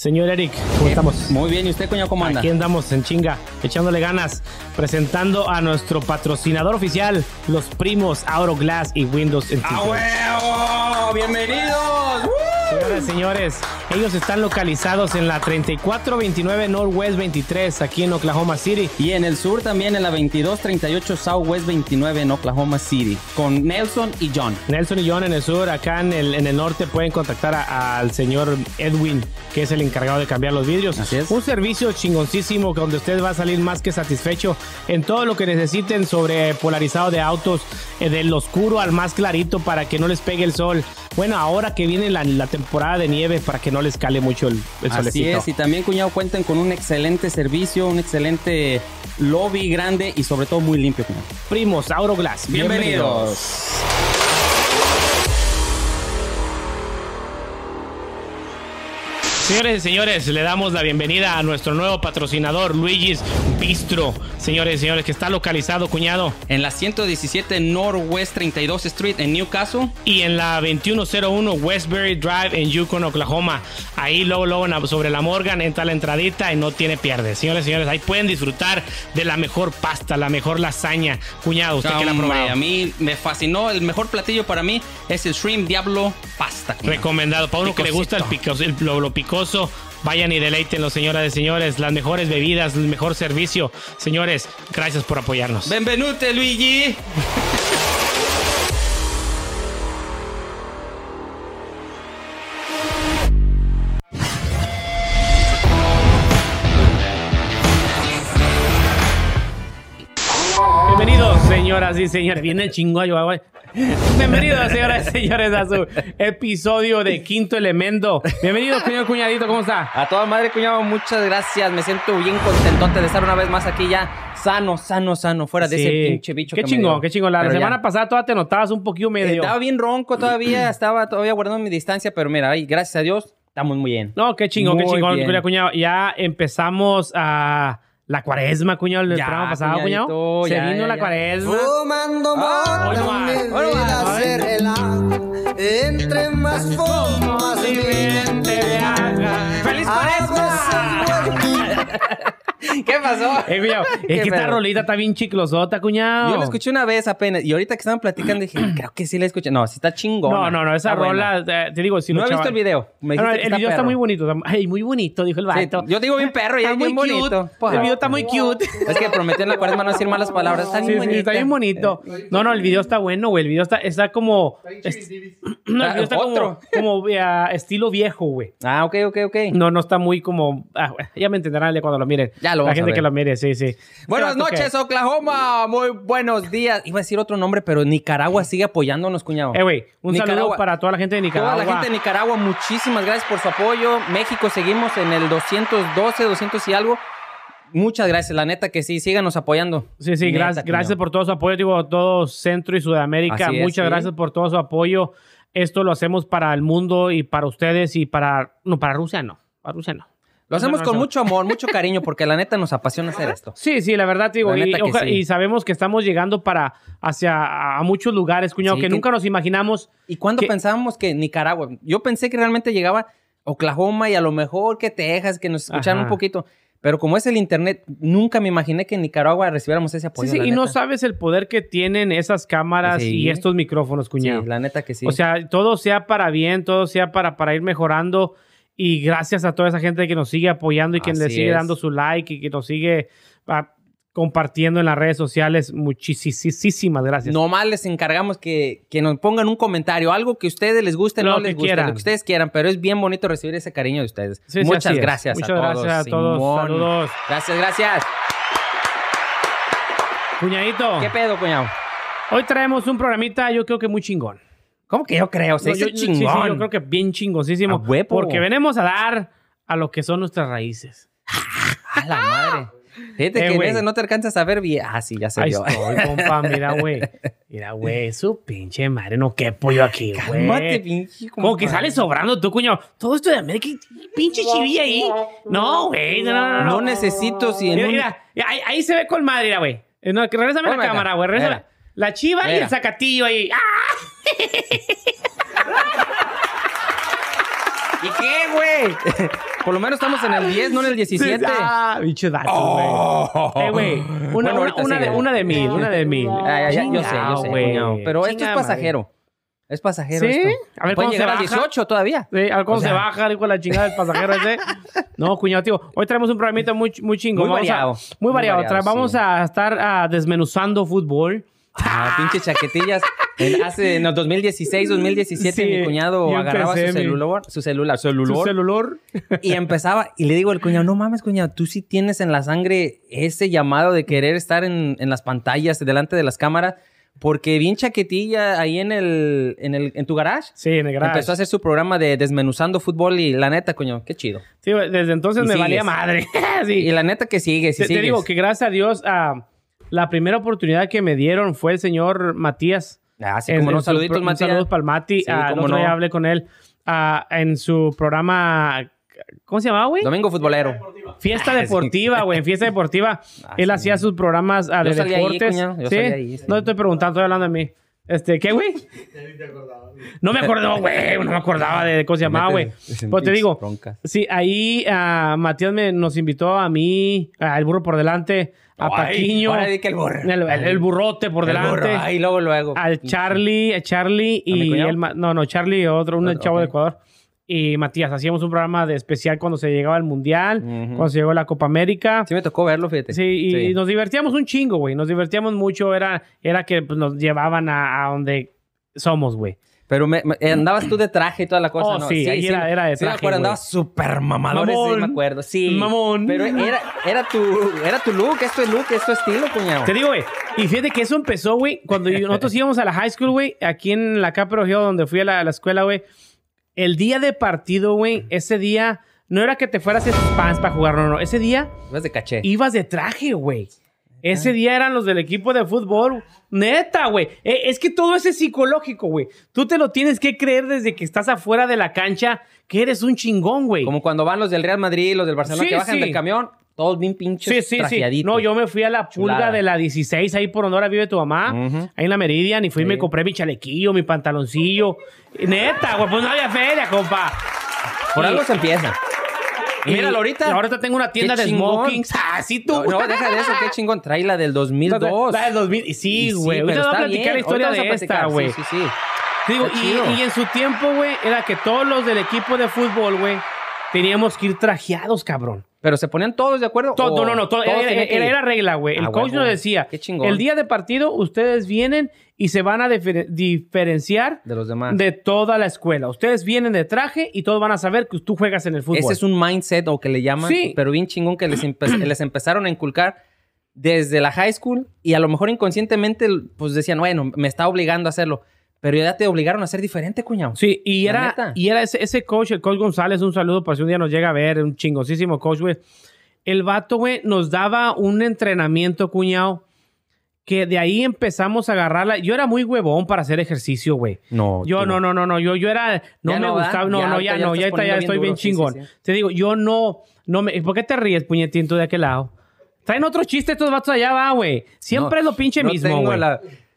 Señor Eric, ¿cómo estamos? Muy bien, ¿y usted, coño, cómo anda? Aquí andamos en chinga, echándole ganas, presentando a nuestro patrocinador oficial, los primos Glass y Windows en ¡Ah, huevo! ¡Bienvenidos! Señoras y señores, ellos están localizados en la 3429 Northwest 23, aquí en Oklahoma City. Y en el sur también en la 2238 Southwest 29 en Oklahoma City, con Nelson y John. Nelson y John en el sur, acá en el, en el norte pueden contactar al señor Edwin, que es el encargado de cambiar los vidrios. Así es. Un servicio chingoncísimo donde usted va a salir más que satisfecho en todo lo que necesiten sobre polarizado de autos, eh, del oscuro al más clarito para que no les pegue el sol. Bueno, ahora que viene la, la temporada de nieve para que no les cale mucho el, el Así solecito. es, y también, cuñado, cuentan con un excelente servicio, un excelente lobby grande y sobre todo muy limpio, cuñado. Primos, Auroglass. Bienvenidos. Señores y señores, le damos la bienvenida a nuestro nuevo patrocinador, Luigi's Bistro. Señores y señores, que está localizado, cuñado, En la 117 Northwest 32 Street en Newcastle. y en la 2101 Westbury Drive en Yukon, Oklahoma. Ahí luego, luego sobre la Morgan entra la entradita y no tiene pierde. Señores y señores, ahí pueden disfrutar de la mejor pasta, la mejor lasaña. Cuñado, usted que la probado. a mí me fascinó. El mejor platillo para mí es el Shrimp Diablo Pasta. cuñado. Recomendado. Para uno que le gusta el picoso, el- lo, lo picoso, vayan y deleítenlo, señoras y señores. Las mejores bebidas, el mejor servicio. Señores, gracias por apoyarnos. Benvenute, Luigi. Bienvenidos, señoras y señores. Viene el güey. Bienvenidos, señoras y señores, a su episodio de Quinto Elemento. Bienvenido, señor cuñadito, ¿cómo está? A toda madre, cuñado, muchas gracias. Me siento bien contentote de estar una vez más aquí ya sano, sano, sano, fuera de ese pinche bicho Qué que me chingón, dio. qué chingón. La Pero semana ya. pasada todavía te notabas un poquito medio. Estaba bien ronco todavía, estaba todavía guardando mi distancia, pero mira, ay, gracias a Dios, estamos muy bien. No, qué chingón, qué chingón, bien. cuñado, cuñado. Ya empezamos a la cuaresma, cuñado, el Ya, programa pasado, cuñado. Se ya, vino ya, la ya. cuaresma. Fumando Ah, no más, no vida más, se ¿eh? relaja. Entre más fumo, ¿Qué pasó? Eh, cuñado, es ¿Qué que esta pedo? rolita está bien chiclosota, cuñado. Yo la escuché una vez apenas y ahorita que estaban platicando dije, creo que sí la escuché. No, sí está chingón. No, no, no, esa rola, eh, te digo, si No lo he visto el video. Me No, no, el que video está muy bonito. está- Ay, muy bonito, dijo el Sí, vato. yo digo bien perro y Está es muy bien bonito. Pues, El video está muy cute. Es que prometió en la cuaresma no decir malas palabras. Está Sí, bien sí, bonito. está bien bonito. No, no, el video está bueno, güey. El video está, está como. es- no, el video está como, Otro. como eh, estilo viejo, güey. Ah, ok, ok, ok. No, no está muy como. ah, ya me entenderán de cuando lo miren. Ya lo La a gente que lo mire, sí, sí. Buenas noches, Oklahoma. Muy buenos días. Iba a decir otro nombre, pero Nicaragua sigue apoyándonos, cuñado. Eh, güey, un saludo Nicaragua. para toda la gente de Nicaragua. Toda la gente de Nicaragua, muchísimas gracias por su apoyo. México, seguimos en el 212, 200 y algo. Muchas gracias, la neta que sí, síganos apoyando. Sí, sí, Neta, gracias, gracias por todo su apoyo, digo, todo Centro y Sudamérica. Así es, Muchas sí. gracias por todo su apoyo. Esto lo hacemos para el mundo y para ustedes y para. No, para Rusia no. Para Rusia no. Lo hacemos No, no, con mucho amor, mucho cariño, porque la neta nos apasiona hacer esto. Sí, sí, la verdad, digo, La y, neta que oja- sí. y sabemos que estamos llegando para hacia a muchos lugares, cuñado, Sí, que, que- nunca nos imaginamos. ¿Y cuándo pensábamos que Nicaragua? Yo pensé que realmente llegaba Oklahoma y a lo mejor que Texas, que nos escucharan Ajá. un poquito. Pero como es el internet, nunca me imaginé que en Nicaragua recibiéramos ese Sí, apoyo. sí, la y no sabes el poder que tienen esas cámaras Sí. y estos micrófonos, Sí, cuñado. la neta que sí. O sea, todo sea para bien, todo sea para, para ir mejorando. Y gracias a toda esa gente que nos sigue apoyando y que le Así sigue es. dando su like y que nos sigue ah, compartiendo en las redes sociales. Muchísimas gracias. Nomás les encargamos que, que nos pongan un comentario, algo que a ustedes les guste, Lo no les guste, lo que ustedes quieran, pero es bien bonito recibir ese cariño de ustedes. Sí, Muchas gracias Muchas a todos. gracias a todos. Simón. Saludos. Gracias, gracias. Cuñadito, ¿Qué pedo, cuñado? hoy traemos un programita, yo creo que muy chingón. ¿Cómo que yo creo? Se No, dice yo- sí, chingón. sí, yo creo que bien huevo. Porque venimos a dar a lo que son nuestras raíces. A la madre. Fíjate Eh, que en ese no te alcanzas a ver bien. Ah, sí, ya se Ahí vio. estoy, compa. Mira, güey. Mira, güey. Su pinche madre. No quepo yo aquí, güey. Cálmate, pinche. Como que compa. sale sobrando tú, cuñado. Todo esto de América, pinche chivilla ahí. No, güey. No, no, no. No necesito si en Mira, un- mira, ahí, ahí se ve con madre, güey. No, que regrésame la cámara, güey. Regrésame. La chiva y Mira. el zacatillo ahí. ¡Ah! ¿Y qué, güey? Por lo menos estamos en el 10, no en el 17. Ah, bicho dato, güey. Oh. Eh, güey. Una, Bueno, una, una de, una de mil, una de mil. Ah, ya, ya, yo sé, yo sé, cuñado. Pero esto es pasajero. Es pasajero ¿Sí? esto. A ver, ¿cómo se llegar al baja? 18 todavía. Sí, a ver cómo O sea- se baja, hijo de la chingada del pasajero ese. No, cuñado, tío. Hoy traemos un programita muy, muy chingón. Muy a- variado. muy Muy variado. Vamos sí. a estar ah, desmenuzando fútbol. Ah, pinche chaquetillas. En- hace en el 2016, 2017, Sí, mi cuñado agarraba su celular, su celular, Su celular, celular. y empezaba, y le digo al cuñado, no mames, cuñado, tú sí tienes en la sangre ese llamado de querer estar en, en las pantallas, delante de las cámaras, porque bien chaquetilla ahí en el, en el, en tu garage. Sí, en el garage. Empezó a hacer su programa de desmenuzando fútbol y la neta, coño, qué chido. Sí, desde entonces Y me sigues. valía madre. Sí. Y la neta que sigue, si te, te digo que gracias a Dios, ah, la primera oportunidad que me dieron fue el señor Matías. Ah, sí, En- como no, saluditos, Matías. Saludos para el Mati. Sí, Ah, otro no. hablé con él ah, en su programa. ¿Cómo se llamaba, güey? Domingo futbolero. Fiesta deportiva, güey. En fiesta deportiva. Ah, él sí. hacía sus programas ah, Yo de salí ahí, deportes. cuñado, yo ¿Sí? salí ahí, sí. No estoy preguntando, estoy hablando de mí. Este, ¿qué, güey? No me acordaba, güey. No me acordaba de cómo se llamaba, güey. Pues te digo, Broncas. sí, ahí ah, Matías me, nos invitó a mí, al burro por delante, a Paquiño, que el burro. el, el- el burrote por El delante. Ay, luego, luego. al Charlie, a Charlie y el no, no, Charlie otro, un Otro, chavo de Ecuador. Y Matías, hacíamos un programa de especial cuando se llegaba al Mundial, cuando se llegó la Copa América. Sí me tocó verlo, fíjate. Sí, y, y nos divertíamos un chingo, güey. Nos divertíamos mucho. Era, era que pues, nos llevaban a, a donde somos, güey. Pero me, me- eh, andabas tú de traje y toda la cosa, Oh, ¿no? sí, ahí era- era de Sí, me traje, acuerdo, andabas súper mamador, ese, Mamón. me acuerdo. Sí. Mamón. Pero era, era, tu, era tu look, es tu look, es tu estilo, cuñado. Te digo, güey. Y fíjate que eso empezó, güey, cuando nosotros íbamos a la high school, güey, aquí en la Capro Hill, donde fui a la, a la escuela, güey. El día de partido, güey, ese día no era que te fueras a pants para jugar, no, no. Ese día Ibas de caché. ibas de traje, güey. Ese día eran los del equipo de fútbol. Neta, güey. Eh, es que todo eso es psicológico, güey. Tú te lo tienes que creer desde que estás afuera de la cancha que eres un chingón, güey. Como cuando van los del Real Madrid, los del Barcelona, Sí, que bajan sí. del camión, todos bien pinches Sí, sí, sí. No, yo me fui a la pulga Chulada. de la 16 ahí por donde vive tu mamá. Ahí en la Meridian. Y fui y me compré mi chalequillo, mi pantaloncillo. Neta, güey. Pues no había feria, compa. Por algo se empieza. Míralo ahorita. y ahorita tengo una tienda de chingón. smokings. Ah, sí, tú. No, no, deja de eso, qué chingón. Trae la del 2002. La del 2000. y Sí, güey. Ahorita voy a platicar bien. la historia Ahorita de esta, güey. Sí, sí, sí. Digo, y en su tiempo, güey, era que todos los del equipo de fútbol, güey, teníamos que ir trajeados, cabrón. Pero se ponían todos de acuerdo. Todo, no, no, todo, era, regla, güey. El Ah, coach nos decía, Qué chingón. el día de partido ustedes vienen y se van a difer- diferenciar de los demás. de toda la escuela. Ustedes vienen de traje y todos van a saber que tú juegas en el fútbol. Ese es un mindset o que le llaman, Sí. pero bien chingón que les, empe- les empezaron a inculcar desde la high school y a lo mejor inconscientemente pues decían, bueno, me está obligando a hacerlo, pero ya te obligaron a ser diferente, cuñado. Sí, y La era, neta. y era ese, ese coach, el coach González, un saludo por si un día nos llega a ver, un chingosísimo coach, güey. El vato, güey, nos daba un entrenamiento, cuñado, que de ahí empezamos a agarrarla. Yo era muy huevón para hacer ejercicio, güey. No. Yo no, no, no, no, yo, yo era, no Ya me no, gustaba, ¿verdad? no, Ya no, ya ya no, ya, ahorita ya estoy bien chingón. sí. Te digo, yo no, no me, ¿por qué te ríes, puñetín, tú de aquel lado? Traen otro chiste estos vatos allá, va, güey. Siempre No, es lo pinche no mismo, güey.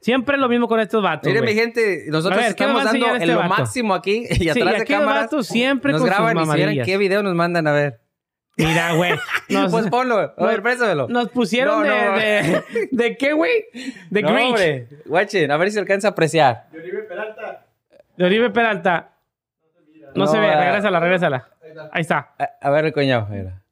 Siempre es lo mismo con estos vatos, Mire, güey. mi gente, nosotros A ver, ¿qué me estamos a dando este en lo vato? máximo aquí y Sí, atrás y de aquí el cámaras. vato siempre nos con sus graban y si vieran qué video nos mandan a ver. Mira, güey. Nos, pues ponlo, a nos- ver, préstamelo. nos pusieron No, de, no. de, de qué, güey? De No, Grinch. hombre. Watchen, a ver si se alcanza a apreciar. De Oribe Peralta. No, No, se ve, regrésala, regrésala. Ahí está. A, a ver, coño, mira.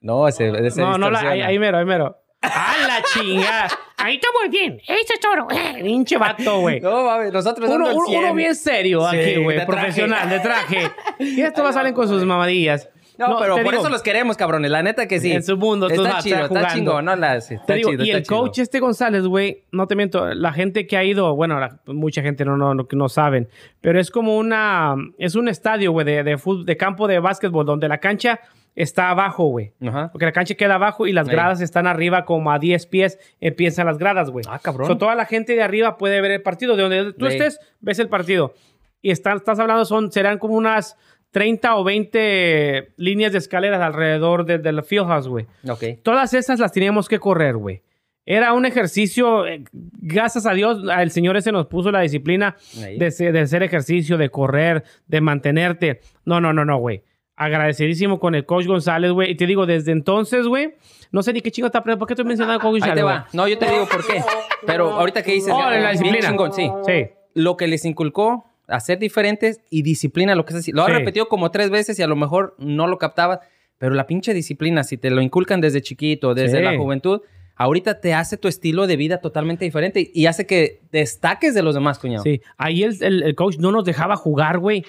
No, ese, ese No, no, la, ahí, ahí mero, ahí mero. ¡Ah, la chingada! Ahí está muy bien. Eso es todo. Eh, Pinche vato, güey. No, mames, nosotros Uno, uno- 100. uno bien serio Sí, aquí, güey. Profesional, de traje. Y estos va salen con sus mamadillas. No, pero te por digo, eso los queremos, cabrones. La neta que sí. En su mundo, tú Está vas chido, jugando. está chingón. No, la, sí, está Te digo, chido, y está el chido. coach este González, güey, no te miento, la gente que ha ido, bueno, la- mucha gente no, no, no, no saben, pero es como una, es un estadio, güey, de, de, de campo de básquetbol, donde la cancha está abajo, güey. Ajá. Porque la cancha queda abajo y las Ahí. gradas están arriba como a 10 pies, empiezan las gradas, güey. Ah, cabrón. So, toda la gente de arriba puede ver el partido, de donde tú estés, ves el partido. Y están, estás hablando, son, serán como unas 30 o 20 líneas de escaleras alrededor de- del fieldhouse, güey. Ok. Todas esas las teníamos que correr, güey. Era un ejercicio, eh, gracias a Dios, el Señor ese nos puso la disciplina de, de hacer ejercicio, de correr, de mantenerte. No, no, no, no, güey. Agradecidísimo con el coach González, güey. Y te digo, desde entonces, güey, no sé ni qué chingo está aprendiendo. ¿Por qué estoy mencionando a coach Ahí González? te güey? va. No, yo te digo por qué. Pero ahorita que dices... Oh, la bien disciplina. chingón, sí. Sí. Lo que les inculcó a ser diferentes y disciplina, lo que es así. Lo Sí. repetido como tres veces y a lo mejor no lo captabas. Pero la pinche disciplina, si te lo inculcan desde chiquito, desde Sí. la juventud, ahorita te hace tu estilo de vida totalmente diferente y hace que destaques de los demás, cuñado. Sí, ahí el, el- el coach no nos dejaba jugar, güey.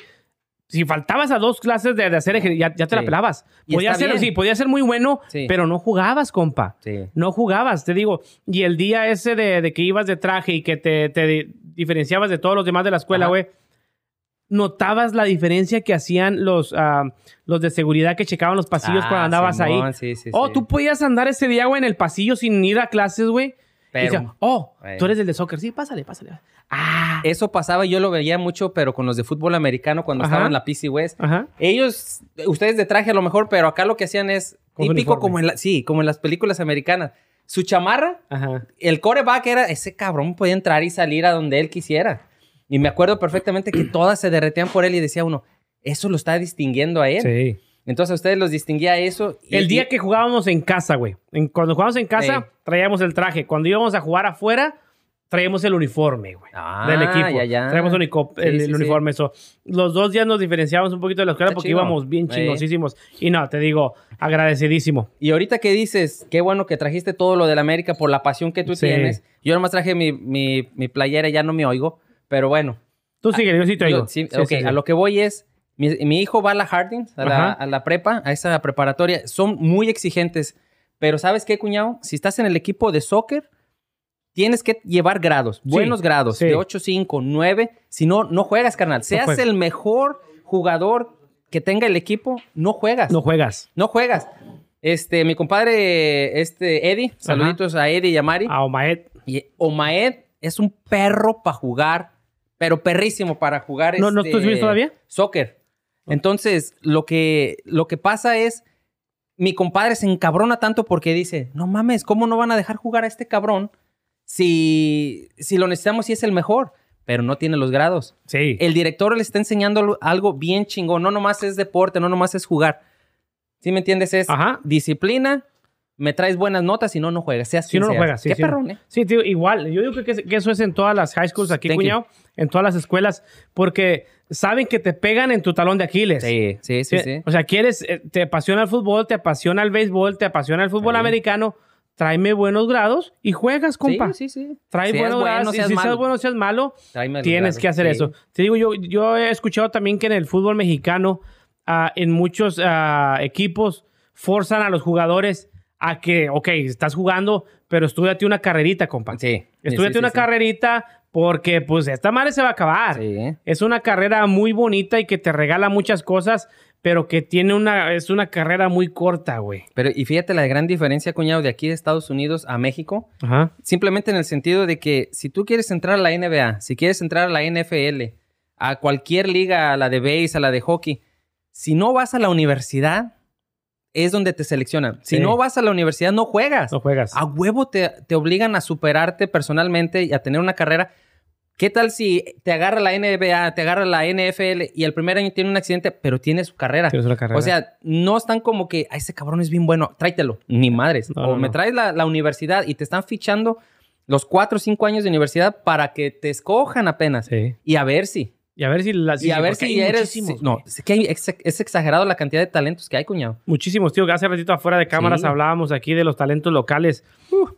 Si faltabas a dos clases de, de hacer ejercicio, ya, ya te la pelabas. Podía ser, bien. sí, podía ser muy bueno, Sí. pero no jugabas, compa. Sí. No jugabas, te digo. Y el día ese de, de que ibas de traje y que te, te di- diferenciabas de todos los demás de la escuela, güey. Notabas la diferencia que hacían los, ah, los de seguridad que checaban los pasillos Ah, cuando andabas Simón, ahí. sí, oh, tú podías andar ese día, güey, en el pasillo sin ir a clases, güey. Y Pero- oh, tú eres el de soccer. Sí, pásale, pásale. Ah, Eso pasaba, yo lo veía mucho, pero con los de fútbol americano cuando Ajá. estaban en la PC West. ajá. Ellos, ustedes de traje a lo mejor, pero acá lo que hacían es Con típico como en la, sí, como en las películas americanas. Su chamarra, Ajá. el coreback era, ese cabrón podía entrar y salir a donde él quisiera. Y me acuerdo perfectamente que todas se derretían por él y decía uno, eso lo está distinguiendo a él. Sí. Entonces a ustedes los distinguía eso. y- El día que jugábamos en casa, güey. En- Cuando jugábamos en casa, Sí. traíamos el traje. Cuando íbamos a jugar afuera, traíamos el uniforme, güey. Ah, del equipo. ya, ya. Traíamos unico- Sí, el, sí, el sí. uniforme. Eso. Los dos días nos diferenciábamos un poquito de la escuela Está porque chido. íbamos bien Sí. chingosísimos. Y no, te digo, agradecidísimo. Y ahorita que dices, qué bueno que trajiste todo lo del América por la pasión que tú Sí. tienes. Yo nomás traje mi, mi, mi playera, ya no me oigo, pero bueno. Tú sigue, yo sí te Yo- oigo. sí, Sí, ok, sí, sí. a lo que voy es, mi, mi hijo va a la Harding, a la, Ajá. a la prepa, a esa preparatoria. Son muy exigentes, pero ¿sabes qué, cuñado? Si estás en el equipo de soccer, tienes que llevar grados, buenos grados, sí. de 8, 5, 9. Si no, no juegas, carnal. Seas el mejor jugador que tenga el equipo, no juegas. No juegas. No juegas. Este, mi compadre, este, Eddie, saluditos a Eddie y a Mari. A Omaed. Y Omaed es un perro para jugar, pero perrísimo para jugar. ¿No- no este, estás bien todavía? Soccer. Entonces, lo que, lo que pasa es, mi compadre se encabrona tanto porque dice, no mames, ¿cómo no van a dejar jugar a este cabrón si, si lo necesitamos y es el mejor? Pero no tiene los grados. Sí. El director le está enseñando algo- bien chingón. No nomás es deporte, no nomás es jugar. ¿Sí me entiendes? Es Ajá. disciplina, me traes buenas notas y no, no juegas. Seas Si no, no juegas. Sí, Qué sí. perrón, ¿eh? Sí, tío, igual. Yo digo que, que eso es en todas las high schools aquí, Thank you. En todas las escuelas. Porque saben que te pegan en tu talón de Aquiles. Sí, sí, sí, sí. O sea, quieres, eh, te apasiona el fútbol, te apasiona el béisbol, te apasiona el fútbol Sí. americano. Tráeme buenos grados y juegas, compa. Sí, sí, sí. Trae Seas buenos bueno, grados. y seas si seas bueno, seas malo, Tráeme tienes que hacer eso. Te digo, yo, yo he escuchado también que en el fútbol mexicano, ah, en muchos ah, equipos, forzan a los jugadores a que, ok, estás jugando, pero estudiate una carrerita, compa. Sí. Estudiate sí, sí, una sí. carrerita porque, pues, esta madre se va a acabar. Sí. Es una carrera muy bonita y que te regala muchas cosas, pero que tiene una, es una carrera muy corta, güey. Pero, y fíjate la gran diferencia, cuñado, de aquí de Estados Unidos a México. Ajá. Simplemente en el sentido de que si tú quieres entrar a la NBA, si quieres entrar a la NFL, a cualquier liga, a la de base, a la de hockey, si no vas a la universidad, es donde te seleccionan. Si Sí. no vas a la universidad, no juegas. No juegas. A huevo te, te obligan a superarte personalmente y a tener una carrera. ¿Qué tal si te agarra la NBA, te agarra la NFL y el primer año tiene un accidente, pero tiene su carrera? Tienes una carrera. O sea, no están como que, "Ah, ese cabrón es bien bueno, tráetelo. Ni madres. No, o no, me traes la, la universidad y te están fichando los cuatro o cinco años de universidad para que te escojan apenas. sí. Y a ver si. Y a ver si... Y a ver si hay eres... si- no, es que hay es exagerado la cantidad de talentos que hay, cuñado. Muchísimos, tío. que Hace ratito afuera de cámaras Sí. hablábamos aquí de los talentos locales.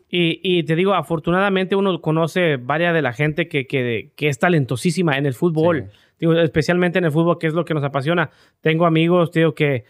Y, y te digo, afortunadamente uno conoce varias de la gente que, que, que es talentosísima en el fútbol. Sí. Digo, especialmente en el fútbol, que es lo que nos apasiona. Tengo amigos, tío, que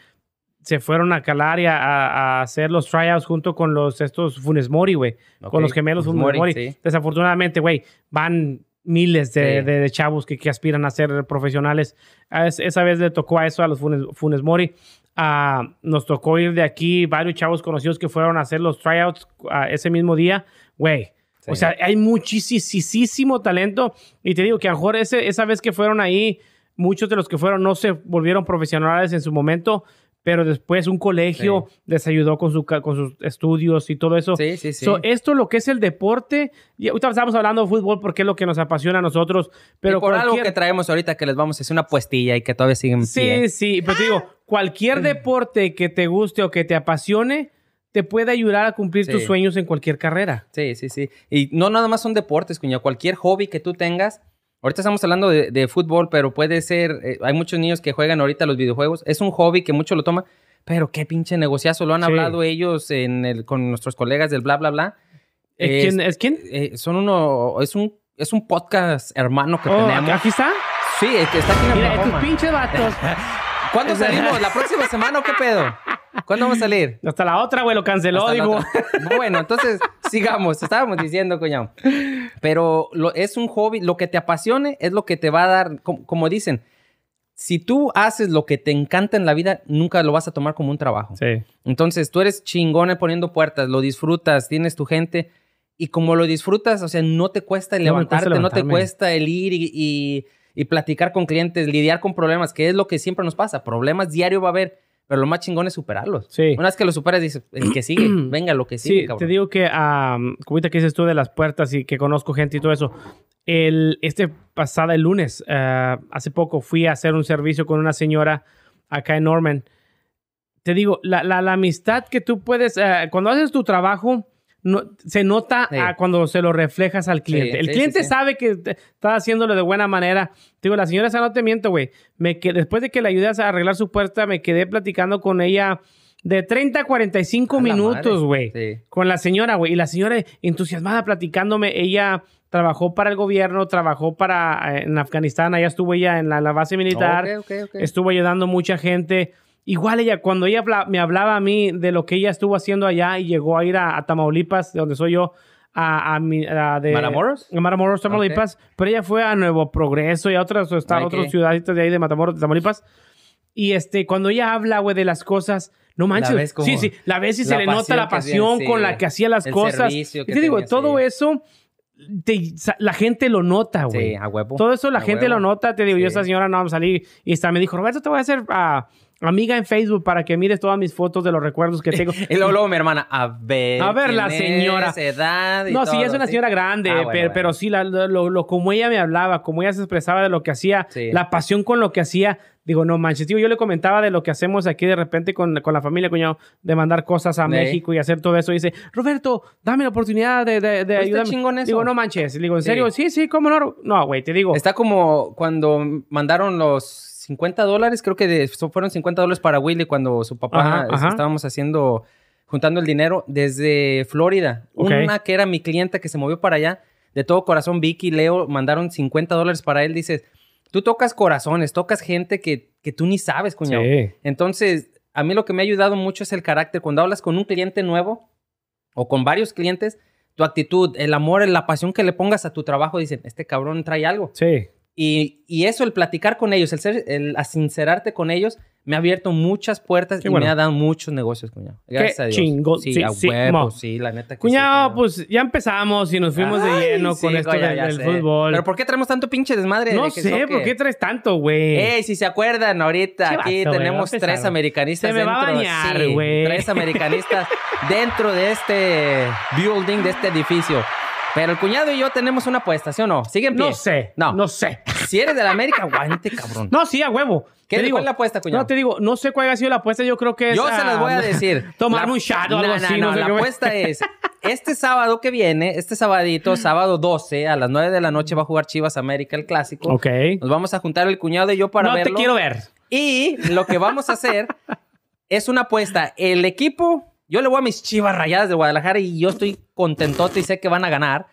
se fueron a calar y a, hacer los tryouts junto con los estos Funes Mori, güey. Con los gemelos Funes Mori. Mori, sí. Desafortunadamente, güey, van miles de, Sí. de- de chavos que, que aspiran a ser profesionales. A es- esa vez le tocó a eso a los Funes, Funes Mori. Ah, nos tocó ir de aquí varios chavos conocidos que fueron a hacer los tryouts ah, ese mismo día. Güey, Sí. o sea, hay muchísimo talento. Y te digo que a lo mejor ese, esa vez que fueron ahí, muchos de los que fueron no se volvieron profesionales en su momento, pero después un colegio les ayudó con, su, con sus estudios y todo eso. Sí, sí, sí. So, esto lo que es el deporte, y ahorita estamos hablando de fútbol porque es lo que nos apasiona a nosotros, pero y por algo que traemos ahorita que les vamos a hacer una puestilla y que todavía siguen en Sí, pie. sí, pero te digo, cualquier deporte que te guste o que te apasione, te puede ayudar a cumplir Sí. tus sueños en cualquier carrera. Sí, sí, sí. Y no nada más son deportes, cuñado. Cualquier hobby que tú tengas. Ahorita estamos hablando de, de fútbol, pero puede ser. eh, hay muchos niños que juegan ahorita los videojuegos. Es un hobby que muchos lo toman. Pero qué pinche negociazo. Lo han Sí. hablado ellos en el, con nuestros colegas del bla, bla, bla. ¿Es quién? ¿Es quién? eh, son uno. Es un, es un podcast hermano que Oh, tenemos. aquí está. Sí, que está aquí en Mira, estos pinches vatos. ¿Cuándo salimos? ¿La próxima semana o qué pedo? ¿Cuándo vamos a salir? Hasta la otra, güey, lo canceló, digo. Bueno, entonces sigamos. Estábamos diciendo, cuñado. Pero lo- es un hobby. Lo que te apasione es lo que te va a dar. Como, como dicen, si tú haces lo que te encanta en la vida, nunca lo vas a tomar como un trabajo. Sí. Entonces tú eres chingón en poniendo puertas, lo disfrutas, tienes tu gente. Y como lo disfrutas, o sea, no te cuesta el No me cuesta levantarte, no te cuesta el ir y, y- y platicar con clientes, lidiar con problemas, que es lo que siempre nos pasa. Problemas diario va a haber, pero lo más chingón es superarlos. Sí. Una vez que lo superas, dices, el que sigue, venga, lo que sigue, Sí, cabrón. te digo que, como ahorita que dices tú de las puertas y que conozco gente y todo eso, el, este pasado el lunes, ah, hace poco fui a hacer un servicio con una señora acá en Norman. Te digo, la, la- la amistad que tú puedes, ah, cuando haces tu trabajo, no- se nota Sí. ah, cuando se lo reflejas al cliente. el sí, cliente sabe que está haciéndolo de buena manera. Te digo, la señora esa no te miento, güey. Después de que le ayudas a arreglar su puerta, me quedé platicando con ella de 30 a 45 A minutos, güey Sí. con la señora, güey. Y la señora entusiasmada platicándome. Ella trabajó para el gobierno, trabajó para eh, en Afganistán. Allá estuvo ella en la, la base militar. Ok, ok, ok. Estuvo ayudando a mucha gente. Igual ella, cuando ella habla- me hablaba a mí de lo que ella estuvo haciendo allá y llegó a ir a, a Tamaulipas, de donde soy yo, a, a, mi- a de, ¿Matamoros? A Matamoros, Tamaulipas. Pero ella fue a Nuevo Progreso y a otras, esta- Ok. otras ciudaditas de ahí de Matamoros, de Tamaulipas. Y este, cuando ella habla, güey, de las cosas, no manches. como- sí, sí, la ves y se le nota la pasión con la que hacía las El cosas. Y te digo, todo eso, te- la gente lo nota, güey. Sí, a huevo. Todo eso la gente huevo. lo nota. Te digo, yo, esa señora no vamos a salir y está, me dijo, Roberto, te voy a hacer ah, amiga en Facebook para que mires todas mis fotos de los recuerdos que tengo. Y luego, luego mi hermana, a ver. A ver, la señora. es, edad y No, sí, todo, es una señora grande, Ah, bueno, pero, bueno. pero sí, la- lo, lo- como ella me hablaba, como ella se expresaba de lo que hacía, Sí. la pasión con lo que hacía, digo, no manches, digo, yo le comentaba de lo que hacemos aquí de repente con, con la familia, cuñado, de mandar cosas a Sí. México y hacer todo eso. Y dice, Roberto, dame la oportunidad de, de, de Pues ayudarme. chingón eso. Digo, no manches. Digo, ¿en Sí. serio? Sí, sí, ¿cómo no? No, güey, te digo. Está como cuando mandaron los 50 dólares, creo que de- fueron 50 dólares para Willy cuando su papá Ajá, es- ajá. estábamos haciendo, juntando el dinero desde Florida. Una que era mi clienta que se movió para allá, de todo corazón, Vicky y Leo mandaron 50 dólares para él. Dices, tú tocas corazones, tocas gente que, que tú ni sabes, cuñado. Sí. Entonces, a mí lo que me ha ayudado mucho es el carácter. Cuando hablas con un cliente nuevo o con varios clientes, tu actitud, el amor, la pasión que le pongas a tu trabajo, dicen, este cabrón trae algo. Sí. Y, y eso, el platicar con ellos, el, ser, el sincerarte con ellos, me ha abierto muchas puertas Qué y bueno. me ha dado muchos negocios, cuñado. Gracias a Dios. chingón. Sí, Sí, a sí, huevo, sí, la neta que sí, Cuñado, cuñado. pues ya empezamos y nos fuimos de Ay, lleno con sí, esto coño, del, ya del fútbol. Pero ¿por qué traemos tanto pinche desmadre? no de que sé? ¿por qué traes tanto, güey? Ey, si se acuerdan, ahorita Qué aquí vato, tenemos a tres americanistas Se me va a dentro. bañar, sí, güey. tres americanistas dentro de este building, de este edificio. Pero el cuñado y yo tenemos una apuesta, ¿sí o no? ¿Sigue en pie? No sé. No. No sé. Si eres de la América, aguante, cabrón. No, sí, a huevo. ¿Qué Te cuál es la apuesta, cuñado? No, te digo, no sé cuál ha sido la apuesta. Yo creo que es. Yo se las voy a decir. Tomarme La- un shot o algo No, así. No, No, no, sé la apuesta es, este sábado que viene, este sabadito, sábado 12, a las 9 de la noche va a jugar Chivas América, el clásico. Ok. Nos vamos a juntar el cuñado y yo para no verlo. te quiero ver. Y lo que vamos a hacer es una apuesta. El equipo, yo le voy a mis chivas rayadas de Guadalajara y yo estoy contentote y sé que van a ganar.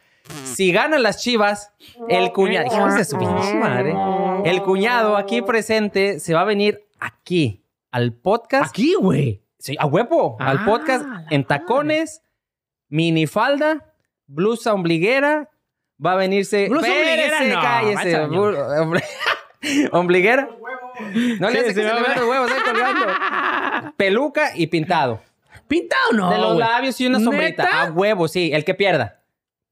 Si ganan las chivas, el cuñado, hijos de su pinche madre, el cuñado aquí presente se va a venir aquí al podcast. Aquí, güey. Sí, a huevo, al Ah, podcast la en tacones, minifalda, blusa ombliguera. Va a venirse. Blusa ombliguera, Espérese, no, cállese. omble- Ombliguera. No le hace sí, que se me le vean los huevos ahí colgando. Peluca y pintado. ¿Pintado o no? de los güey? labios y una sombrita. ¿Neta? A huevo, sí. El que pierda.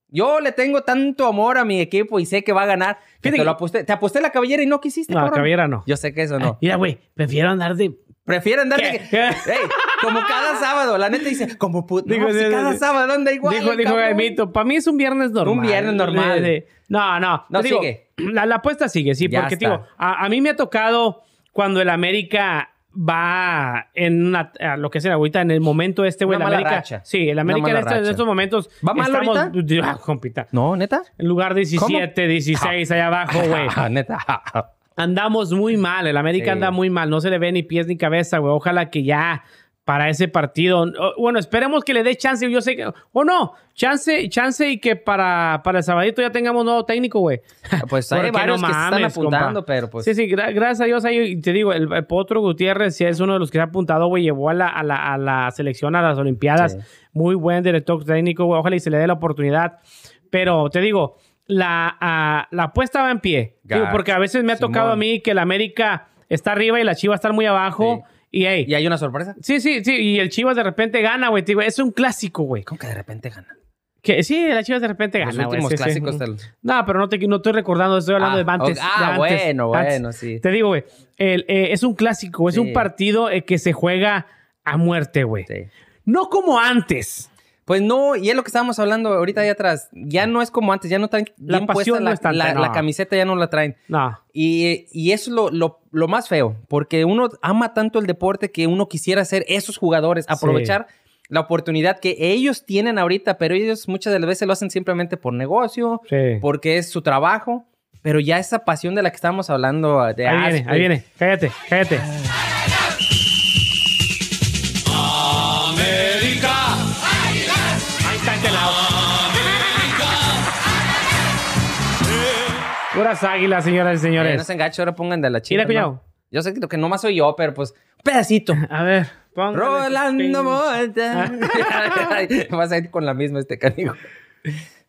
Yo le tengo tanto amor a mi equipo y sé que va a ganar. Que te lo aposté. Te aposté la cabellera y no quisiste, No, cabrón. cabellera no. Yo sé que eso no. Mira, güey, prefiero andar de. Prefieren darle ¿Qué? que... Ey, como cada sábado. La neta dice, como puto. Digo, no, si sí, cada sí. sábado anda igual. dijo, dijo cabrón. Mito, para mí es un viernes normal. Un viernes normal. De- de- no, no. No, digo, sigue. La, la apuesta sigue, sí, Ya porque, está. digo, a, a mí me ha tocado cuando el América va en una, a lo que sea ahorita, en el momento este, güey, América. racha. Sí, el América en, este- en estos momentos. ¿Va mal estamos- ahorita? Ah, compita. No, neta. En lugar 17, 16, allá abajo, güey. Ah, neta. Andamos muy mal. El América Sí. anda muy mal. No se le ve ni pies ni cabeza, güey. Ojalá que ya para ese partido. Bueno, esperemos que le dé chance. Yo sé que. O no, chance, chance y que para, para el sabadito ya tengamos nuevo técnico, güey. Pues hay varios no que se están mames, apuntando, compa. pero pues... Sí, sí, gra- gracias a Dios. Ahí, te digo, el, el Potro Gutiérrez sí es uno de los que se ha apuntado, güey. Llevó a la, a, la, a la selección, a las Olimpiadas. Sí. Muy buen director técnico, güey. Ojalá y se le dé la oportunidad. Pero te digo, la, ah, la apuesta va en pie. Digo, porque a veces me ha tocado a mí que el América está arriba y la Chivas están muy abajo. Y, hey, ¿Y hay una sorpresa? sí, sí, sí. Y el Chivas de repente gana, güey. Es un clásico, güey. ¿Cómo que de repente gana? Que, sí, la Chivas de repente gana, Los últimos sí, sí. clásicos del... No, pero no, te, no estoy recordando, estoy hablando Ah, de antes. Ah, de antes, bueno, antes. bueno, sí. Te digo, güey, eh, es un clásico, es Sí. un partido eh, que se juega a muerte, güey. Sí. No como antes. Pues no, y es lo que estábamos hablando ahorita ahí atrás. Ya no es como antes, ya no traen La bien pasión puesta no la, es tanta, la- no. la camiseta, ya no la traen. No. Y, y eso es lo, lo- lo más feo, porque uno ama tanto el deporte que uno quisiera ser esos jugadores, aprovechar la oportunidad que ellos tienen ahorita, pero ellos muchas de las veces lo hacen simplemente por negocio, Sí. porque es su trabajo, pero ya esa pasión de la que estábamos hablando de ahí viene, Aspen, ahí viene. Cállate, cállate. Puras águilas, señoras y eh, señores. no se enganche, ahora pongan de la chica. Mira, cuñado. Yo sé que, que nomás soy yo, pero pues un pedacito. A ver, Rolando pin- Monta. Vas a ir con la misma este canijo.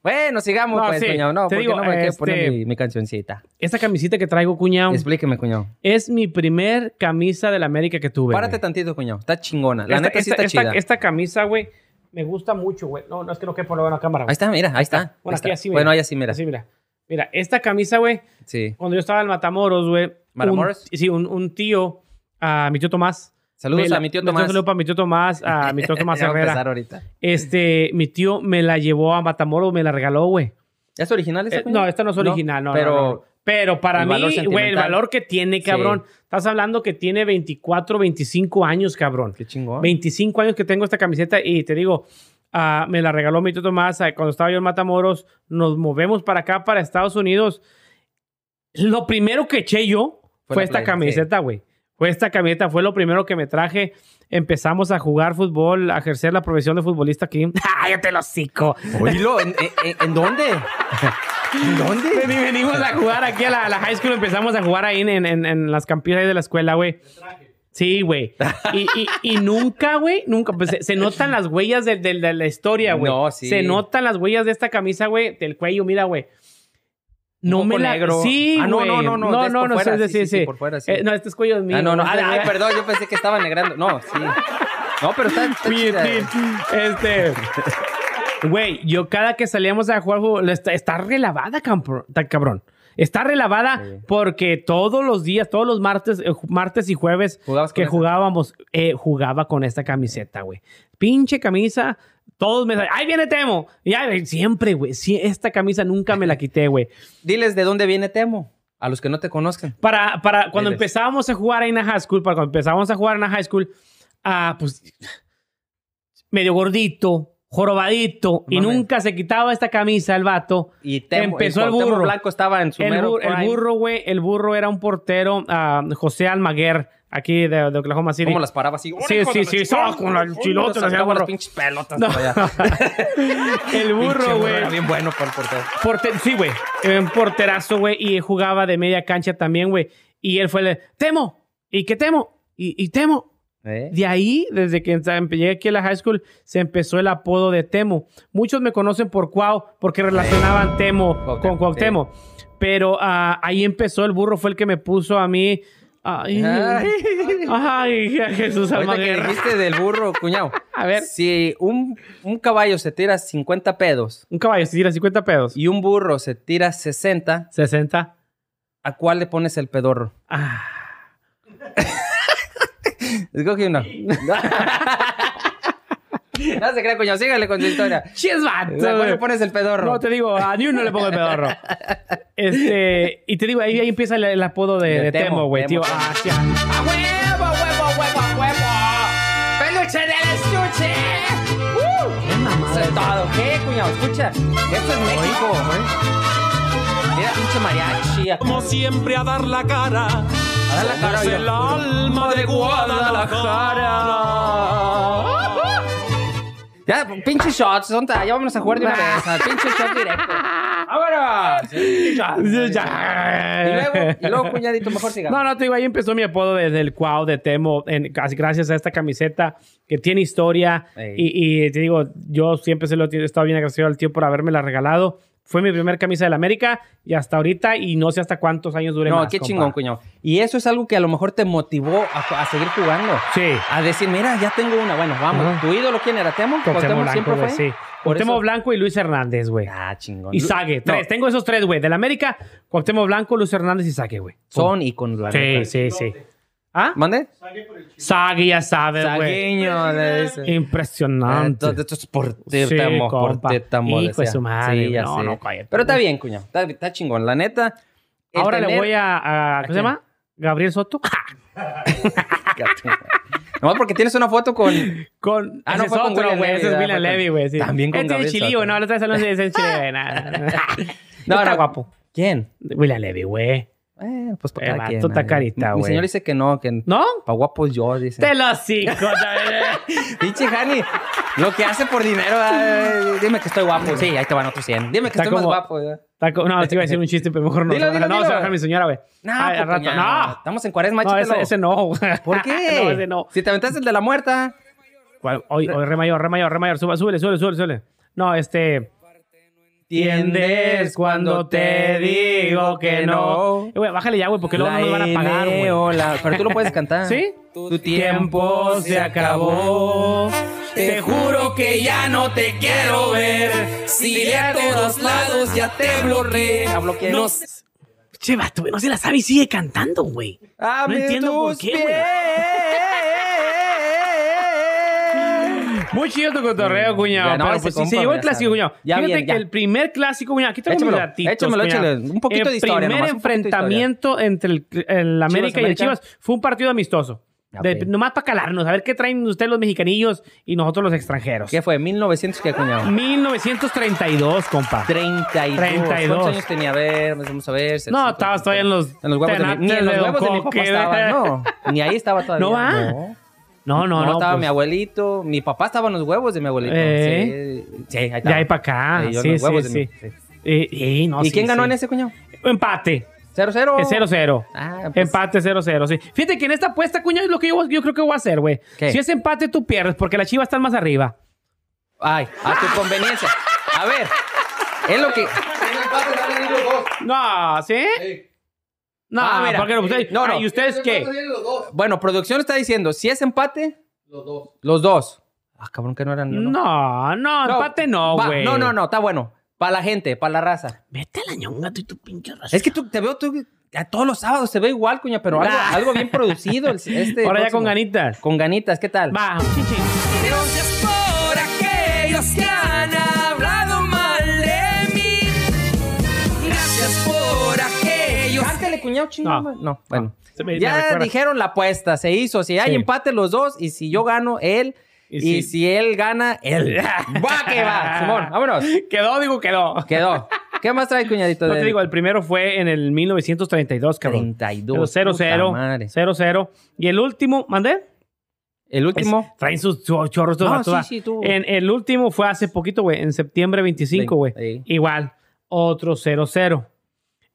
Bueno, sigamos, No, pues, sí, cuñado. No, te porque digo, no me quiero este- poner mi, mi cancioncita. Esta camisita que traigo, cuñado, Explíqueme, cuñado. es mi primer camisa de la América que tuve. Párate güey. tantito, cuñado. Está chingona. La esta, neta sí está esta- chida. esta camisa, güey, me gusta mucho, güey. No, no es que no quepa por la cámara. Ahí está, mira, ahí está. Bueno, Ahí está. así, mira. Bueno, ahí así, mira. Así, mira. Mira, esta camisa, güey, Sí. cuando yo estaba en Matamoros, güey. ¿Matamoros? un- Sí, un, un tío, a mi tío Tomás. Saludos la- a mi tío Tomás. Saludos para mi tío Tomás, a mi tío Tomás a Herrera. ahorita. Este, mi tío me la llevó a Matamoros, me la regaló, güey. ¿Es original esa, Eh, no, esta no es original, no. no, Pero no, no. Pero para mí, güey, el valor que tiene, cabrón. Estás hablando que tiene 24, 25 años, cabrón. qué chingón. 25 años que tengo esta camiseta y te digo, ah, me la regaló mi tío Tomás cuando estaba yo en Matamoros. Nos movemos para acá, para Estados Unidos. Lo primero que eché yo Fue esta playa, camiseta, güey. Fue esta camiseta, fue lo primero que me traje. Empezamos a jugar fútbol, a ejercer la profesión de futbolista aquí. ¡Ah, yo te lo cico! Oílo, ¿en, en- en dónde? ¿En dónde? Vení, venimos a jugar aquí a la, a la high school. Empezamos a jugar ahí en, en- las campinas de la escuela, güey. Sí, güey. Y, y- y nunca, güey, nunca. Pues se, se notan las huellas de, de- de la historia, güey. No, sí. Se notan las huellas de esta camisa, güey, del cuello. Mira, güey. No me la. negro. Sí, Ah, no, no, no, no, No, es no, no. fuera, sí, sí, por fuera, sí. Eh, no, este es cuello mío. Ah, no, no. Ay, perdón, yo pensé que estaba negrando. No, sí. No, pero está, está chida. Este. Güey, yo cada que salíamos a jugar fútbol, está, está relavada, cabrón. Está relavada Sí. porque todos los días, todos los martes, eh, martes y jueves ¿Jugabas con que jugábamos, eh, jugaba con esta camiseta, güey. Pinche camisa, todos me ¡Ahí viene Temo! Y ay, siempre, güey. sí, esta camisa nunca me la quité, güey. Diles de dónde viene Temo. A los que no te conozcan. Para, para cuando Diles. empezábamos a jugar en la high school, para cuando empezábamos a jugar en la high school, ah, pues medio gordito, jorobadito, y nunca se quitaba esta camisa el vato. Y Temo, Empezó el Cuauhtémoc burro. Blanco estaba en su El, mero bur- el burro, güey, el burro era un portero, ah, José Almaguer, aquí de, de Oklahoma City. ¿Cómo las paraba así? Sí, sí, sí, con la chilota, le hacía sacaba las pinches pelotas el burro, güey. Era bien bueno para el portero. Porte- sí, güey. Eh, Un porterazo, güey. Y jugaba de media cancha también, güey. Y él fue el de, Temo. ¿Y qué Temo? Y, y Temo. ¿Eh? De ahí, desde que llegué aquí a la high school, se empezó el apodo de Temo. Muchos me conocen por Cuau, porque relacionaban Temo Cuauhtémoc, con Cuauhtémoc. Pero ah, ahí empezó el burro, fue el que me puso a mí. Ay, Ay. ay, Jesús Ahorita que dijiste del burro, cuñado. A ver. Si un, un caballo se tira 50 pedos Un caballo se tira 50 pedos. y un burro se tira 60, 60. ¿a cuál le pones el pedorro? Ah. Escoge uno. no se crea, coño. Sígale con su historia. Chis, ¿A vato, le güey. pones el pedorro? No, te digo, a ni uno le pongo el pedorro. Este, y te digo, ahí, ahí empieza el, el apodo de, Temo, güey, tío. Temo. Ah, sí, ah. ¡A huevo, huevo, huevo, huevo! ¡Peluche del estuche! ¡Uh! Eso es todo. ¿Qué, cuñado? Escucha. Esto es México. Pinche mariachi. acá. Como siempre a dar la cara. A dar la cara, yo. el alma de Guadalajara. Ya, pinche shots. Son ya vámonos a jugar de una vez. Pinche shot directo. ¡Vámonos! Sí, shots. Y luego, y luego, cuñadito, mejor siga. No, no, te digo, ahí empezó mi apodo desde el Cuau de Temo, en, gracias a esta camiseta que tiene historia. Y, y te digo, yo siempre se lo he estado bien agradecido al tío por haberme la regalado. Fue mi primer camisa del América y hasta ahorita, y no sé hasta cuántos años dure No, más. qué compa. chingón, cuñado. Y eso es algo que a lo mejor te motivó a, a seguir jugando. Sí. A decir, mira, ya tengo una. Bueno, vamos. ¿Tu ídolo quién era? ¿Temo? Cuauhtémoc ¿Cuauhtémoc Blanco, siempre fue? sí. Cuauhtémoc Blanco y Luis Hernández, güey. Ah, chingón. Y Sague, No, tres. Tengo esos tres, güey. Del América, Cuauhtémoc Blanco, Luis Hernández y Sague, güey. Son íconos, la Sí, sí, sí. ¿Ah? ¿Mande? Sague, ya sabes, güey. Le dice. Impresionante. Entonces, esto es por Sí, tétamo, por compa. tétamo. Hijo de su madre, Sí, ya no, sé. no, cállate. Pero está bien, cuñado. Está, está chingón. La neta. Ahora le tener- voy a, a- ¿Cómo se llama? Gabriel Soto. Nomás porque tienes una foto con. Con. Ah, no, fue es con otro, güey. Levy, Ese es. William Levy, güey. Sí. También con Este es chilillo, Soto. no, lo traes hablando de chile, güey. nada. No, Está no. guapo. ¿Quién? William Levy, güey. Eh, pues para Eh, cada vato, quien. está eh. carita, Mi güey. señor dice que no, que. ¿No? Pa' guapos yo, dice. Te lo cico, ¿sabes? Pinche Jani, lo que hace por dinero, eh, dime que estoy guapo. Sí, ahí te van otros 100. Dime que Está estoy más guapo. eh. Co- No, te iba a decir un chiste, pero mejor no. Dilo, dilo, no, dilo. se va a dejar mi señora, güey. No, Ay, pues, al rato. No. Estamos en cuaresma, No, ese, ese no. güey. ¿Por qué? no, ese no. Si te aventaste el de la muerta. Hoy, hoy, re mayor, re mayor, re mayor. Súbele, súbele, súbele, súbele. No, este. Tiendes cuando te digo que no. Eh, güey, bájale ya, güey, porque luego no nos van a pagar, güey. Pero tú lo puedes cantar. ¿Sí? Tu Tiempo se acabó. Te juro que ya no te quiero ver. Si de a todos lados ya te bloqueé. No Che, vato, güey, no se la sabe y sigue cantando, güey. Abre entiendo por qué, güey. Muy chido tu cotorreo, cuñado. Ya, no, pero ese pues sí, compa, se llevó el ya clásico, sabe. cuñado. Ya, Fíjate bien, que ya. el primer clásico, cuñado, aquí tengo Échamelo, mis datitos, échamelo, cuñado. échale. Un poquito de historia El primer nomás, un poquito de historia. enfrentamiento entre el, el América y el América. Chivas fue un partido amistoso. De- Ok. nomás para calarnos, a ver qué traen ustedes los mexicanillos y nosotros los extranjeros. ¿Qué fue? ¿1900 qué, cuñado? 1932, compa. 32. 32. ¿Cuántos años tenía? A ver, vamos a ver. No, estabas todavía en los... En los huevos de mi, ni en los huevos de mi papá estaba, no. Ni ahí estaba todavía. ¿No va? No, No, no, No, no. estaba pues, mi abuelito. Mi papá estaba en los huevos de mi abuelito. Eh. Sí, sí, ahí estaba. De ahí para acá. Sí, sí, los sí, huevos de sí. mi- sí. Eh, eh, no, ¿Y sí, quién ganó sí. en ese, cuñado? Empate. ¿0-0? Es 0-0. Ah, pues, Empate 0-0, sí. Fíjate que en esta apuesta, cuñado, es lo que yo, yo creo que voy a hacer, güey. Si es empate, tú pierdes, porque las chivas están más arriba. Ay, a tu conveniencia. A ver, es lo que... No, ¿sí? No, Ah, mira. porque ustedes. No, no. Ah, ¿Y ustedes qué? Bueno, producción está diciendo, si es empate... Los dos. Los dos. Ah, cabrón, que no eran ni uno. No, no, empate no, va, güey. No, no, no, está bueno. Para la gente, para la raza. Vete a la ñonga, tú y tu pinche raza. Es que tú, te veo tú, a todos los sábados se ve igual, cuña, pero algo, algo bien producido. el- Este Ahora ya con ganitas. Con ganitas, ¿qué tal? Va, chichi. Cuñado, chingón. No. No, bueno. Me- me ya dijeron la apuesta, se hizo. Si hay Sí. empate los dos, y si yo gano, él. Y Y, si- si él gana, él. va que va, Simón, vámonos. Quedó, digo, quedó. Quedó. ¿Qué más trae, cuñadito? No de- te digo, el primero fue en el 1932, cabrón. 32. 0-0. puta madre. 0-0. Y el último, ¿mandé? El último. Es- traen sus chorros. estos No, sí, sí, tú. En el último fue hace poquito, güey, en septiembre 25, güey. Igual, otro 0-0.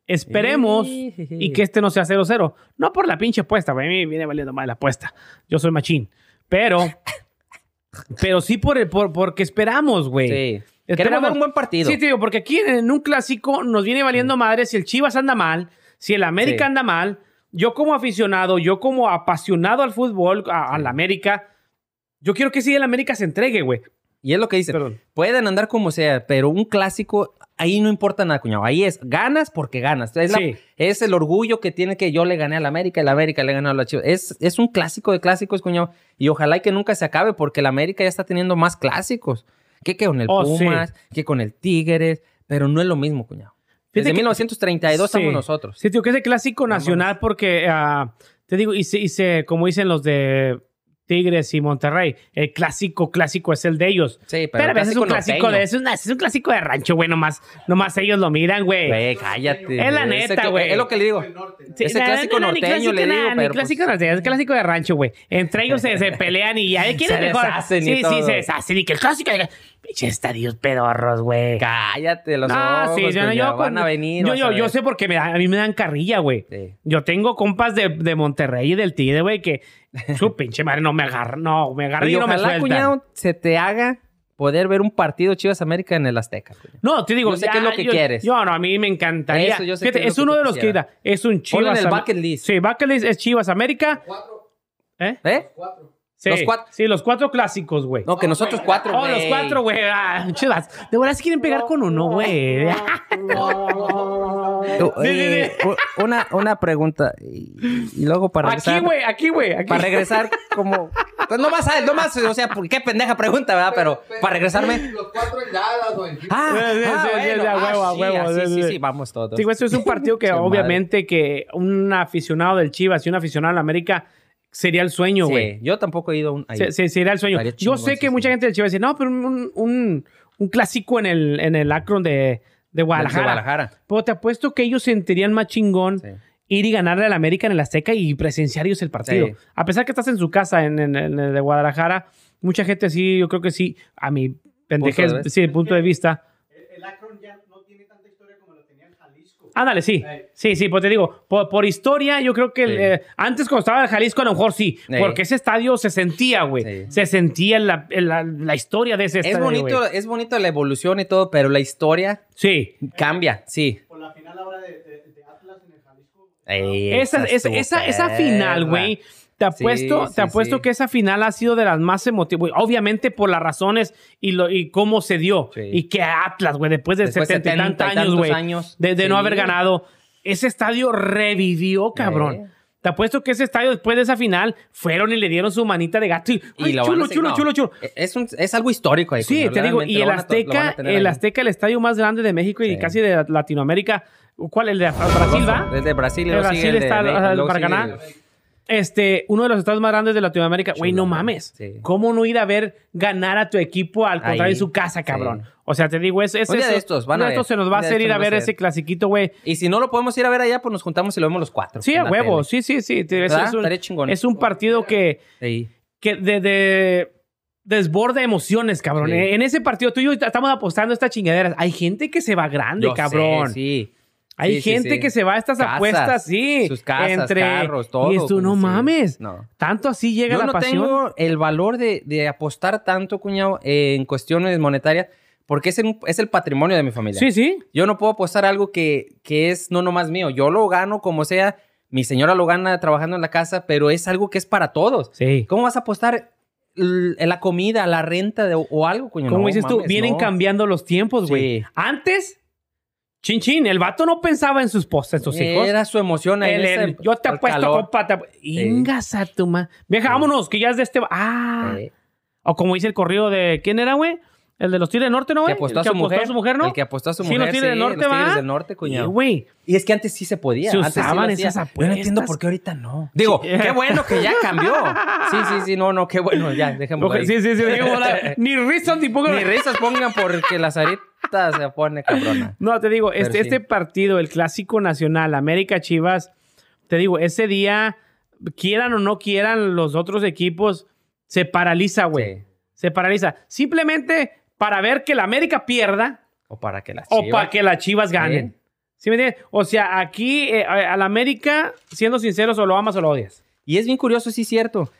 Esperemos Sí. y que este no sea 0-0. No por la pinche apuesta, güey. A mí me viene valiendo mal la apuesta. Yo soy machín. Pero, pero sí por el, por, porque esperamos, güey. Sí. Esperamos. Queremos ver un buen partido. Sí, te digo, porque aquí en un clásico nos viene valiendo madre si el Chivas anda mal, si el América anda mal. Yo como aficionado, yo como apasionado al fútbol, a, a la América, Yo quiero que sí el América se entregue, güey. Y es lo que dice. Perdón. Pueden andar como sea, pero un clásico, ahí no importa nada, cuñado. Ahí es ganas porque ganas. Es, la- Sí. es el orgullo que tiene que yo le gané al América y la América le ganó a la Chivas. Es, es un clásico de clásicos, cuñado. Y ojalá y que nunca se acabe porque la América ya está teniendo más clásicos. Que con el Oh, sí. Pumas, que con el Tigres, pero no es lo mismo, cuñado. Desde Fíjate que- 1932 Sí. estamos nosotros. Sí, tío, que es el clásico nacional porque, ah, te digo, y se, y se- como dicen los de Tigres y Monterrey, el clásico clásico es el de ellos. Sí, pero, Pero, es un clásico de, es, una- es un clásico de rancho, güey, nomás, nomás ellos lo miran, güey. Güey, cállate. Es la neta, güey. Es lo que le digo. Sí, Ese clásico no, no, norteño le digo, pero clásico pues- norteño, es clásico de rancho, güey. Entre ellos se, se pelean y ya. ¿Quién Se es mejor? deshacen y sí, sí, todo. se deshacen. Y que el clásico. Pinches estadios pedorros, güey. Cállate los Ah, ojos, sí, yo, yo, van a venir. Yo, yo, a yo sé porque me da- a mí me dan carrilla, güey. Sí. Yo tengo compas de, de Monterrey y del Tigre, güey, que su pinche madre no me agarra, no, me agarra y, Y no me ojalá, sueltan. cuñado, se te haga poder ver un partido Chivas América en el Azteca. cuñado. No, te digo, Yo sé qué es lo que yo, quieres. Yo no, a mí me encantaría. Eso yo sé Fíjate, qué es es, lo que uno de los que es un Chivas. Ponle en el bucket list. Sí, bucket list es Chivas América. ¿Eh? ¿Eh? Sí, Los cuatro. Sí, los cuatro clásicos, güey. No, que nosotros cuatro, Oh, güey. los cuatro, güey. Ah, chivas. De verdad se quieren pegar con uno, güey. Eh, una, una pregunta. Y, luego para regresar. Aquí, güey, aquí, güey. aquí. Para regresar, como. Pues no más, no más, o sea, ¿por qué pendeja pregunta, verdad? Pero para regresarme. Los cuatro en Dallas o en Ah, Sí, sí, ah, sí, bueno, sí, a ah, huevo, a sí, huevo, ah, sí, sí, sí, sí. sí, vamos todos. Digo, esto es un partido que obviamente que un aficionado del Chivas y un aficionado de la América sería el sueño, güey. Sí, yo tampoco he ido a un. ahí. Se- se- sería el sueño. Yo sé que sí. mucha gente del Chivas dice, no, pero un, un, un clásico en el, en el Akron de, de Guadalajara. De Guadalajara. Pero te apuesto que ellos sentirían más chingón Sí. ir y ganarle al América en el Azteca y presenciar ellos el partido. Sí. A pesar que estás en su casa en, en- en el de Guadalajara, mucha gente sí, yo creo que sí, a mi pendejez, Punto de vista. sí, punto de vista. El Akron ya no tiene tanta historia como lo tenía en Jalisco. Ándale, sí. Sí, sí, pues te digo, por, por historia, yo creo que Sí. eh, antes cuando estaba en Jalisco, a lo mejor sí, Sí. porque ese estadio se sentía, güey. Sí. Se sentía la, la- la historia de ese Es estadio. bonito, es bonito la evolución y todo, pero la historia Sí. cambia, sí. Por la final ahora de, de- de Atlas en el Jalisco. Esa, esa, esa, esa final, güey. Te apuesto, Sí, te apuesto sí. que esa final ha sido de las más emotivas. Obviamente por las razones y, lo, y cómo se dio. Y que Atlas, güey, después de Después de 70 y 70 y tantos años, güey, de, de no haber ganado, ese estadio revivió, cabrón. Te apuesto que ese estadio, después de esa final, fueron y le dieron su manita de gato. Y, lo chulo, hacer- chulo, no, chulo, chulo. Es, un- es algo histórico ahí. Sí, te digo, y el Azteca, el ahí. Azteca, el estadio más grande de México y casi de Latinoamérica. ¿Cuál? El de Brasil, ¿va? Brasil, El luego Brasil el de está para ganar. Este, uno de los estados más grandes de Latinoamérica. Güey, no mames. sí. ¿Cómo no ir a ver ganar a tu equipo al contrario Ahí, en su casa, cabrón? sí. O sea, te digo, es, es Un día eso. de estos, van uno a de estos se nos va a de hacer ir a ver ese clasiquito, güey. Y si no lo podemos ir a ver allá, pues nos juntamos y lo vemos los cuatro. Sí, a huevo. Sí, sí, sí. Es, es un, chingón. es un partido que, Sí. que de, de- desborda emociones, cabrón. Sí. En ese partido tú y yo estamos apostando a estas chingaderas. Hay gente que se va grande, Yo sé, cabrón. sí. Hay Sí, gente sí. que se va a estas Casas, apuestas, sí. sus casas, entre... carros, todo, Y esto, no mames. No. Tanto así llega Yo la no pasión. tengo el valor de, de apostar tanto, cuñado, en cuestiones monetarias, porque es, el- es el patrimonio de mi familia. Sí, sí. Yo no puedo apostar algo que, que es no nomás mío. Yo lo gano como sea. Mi señora lo gana trabajando en la casa, pero es algo que es para todos. Sí. ¿Cómo vas a apostar en la comida, la renta de- o algo, cuñado? Como No, dices tú, vienen no. cambiando los tiempos, güey. Sí. Antes, chin chin, el vato no pensaba en sus postes, sus hijos. Era su emoción ahí. El- el- ese- yo te apuesto, compa. te apu- Ingas a tu ma. Vieja, vámonos, que ya es de este. Ah. Sí. O como dice el corrido de. ¿Quién era, güey? El de los Tigres del Norte, ¿no, Que güey? apostó, El a su, mujer, su mujer, ¿no? El que apostó a su Sí, mujer. los Tigres del Norte, los Tigres del Norte, cuñado. Sí, güey. Y es que antes sí se podía. Se antes sí usaban esas Yo no entiendo apuestas. por qué ahorita no. Digo, qué bueno que ya cambió. Sí, sí, sí, no, no, qué bueno, ya, dejémoslo Oje, ahí. Sí, sí, sí. Ni risas ni poco. Ni risas pongan porque la zarita se pone cabrona. No, te digo, este, sí. este partido, el clásico nacional, América Chivas, te digo, ese día, quieran o no quieran los otros equipos, se paraliza, güey. Sí. Se paraliza. Simplemente para ver que la América pierda O para que las o chivas. para que las Chivas ganen. Sí. ¿Sí me entiendes? O sea, aquí eh, a la América, siendo sinceros, o lo amas o lo odias. Y es bien curioso, sí, cierto.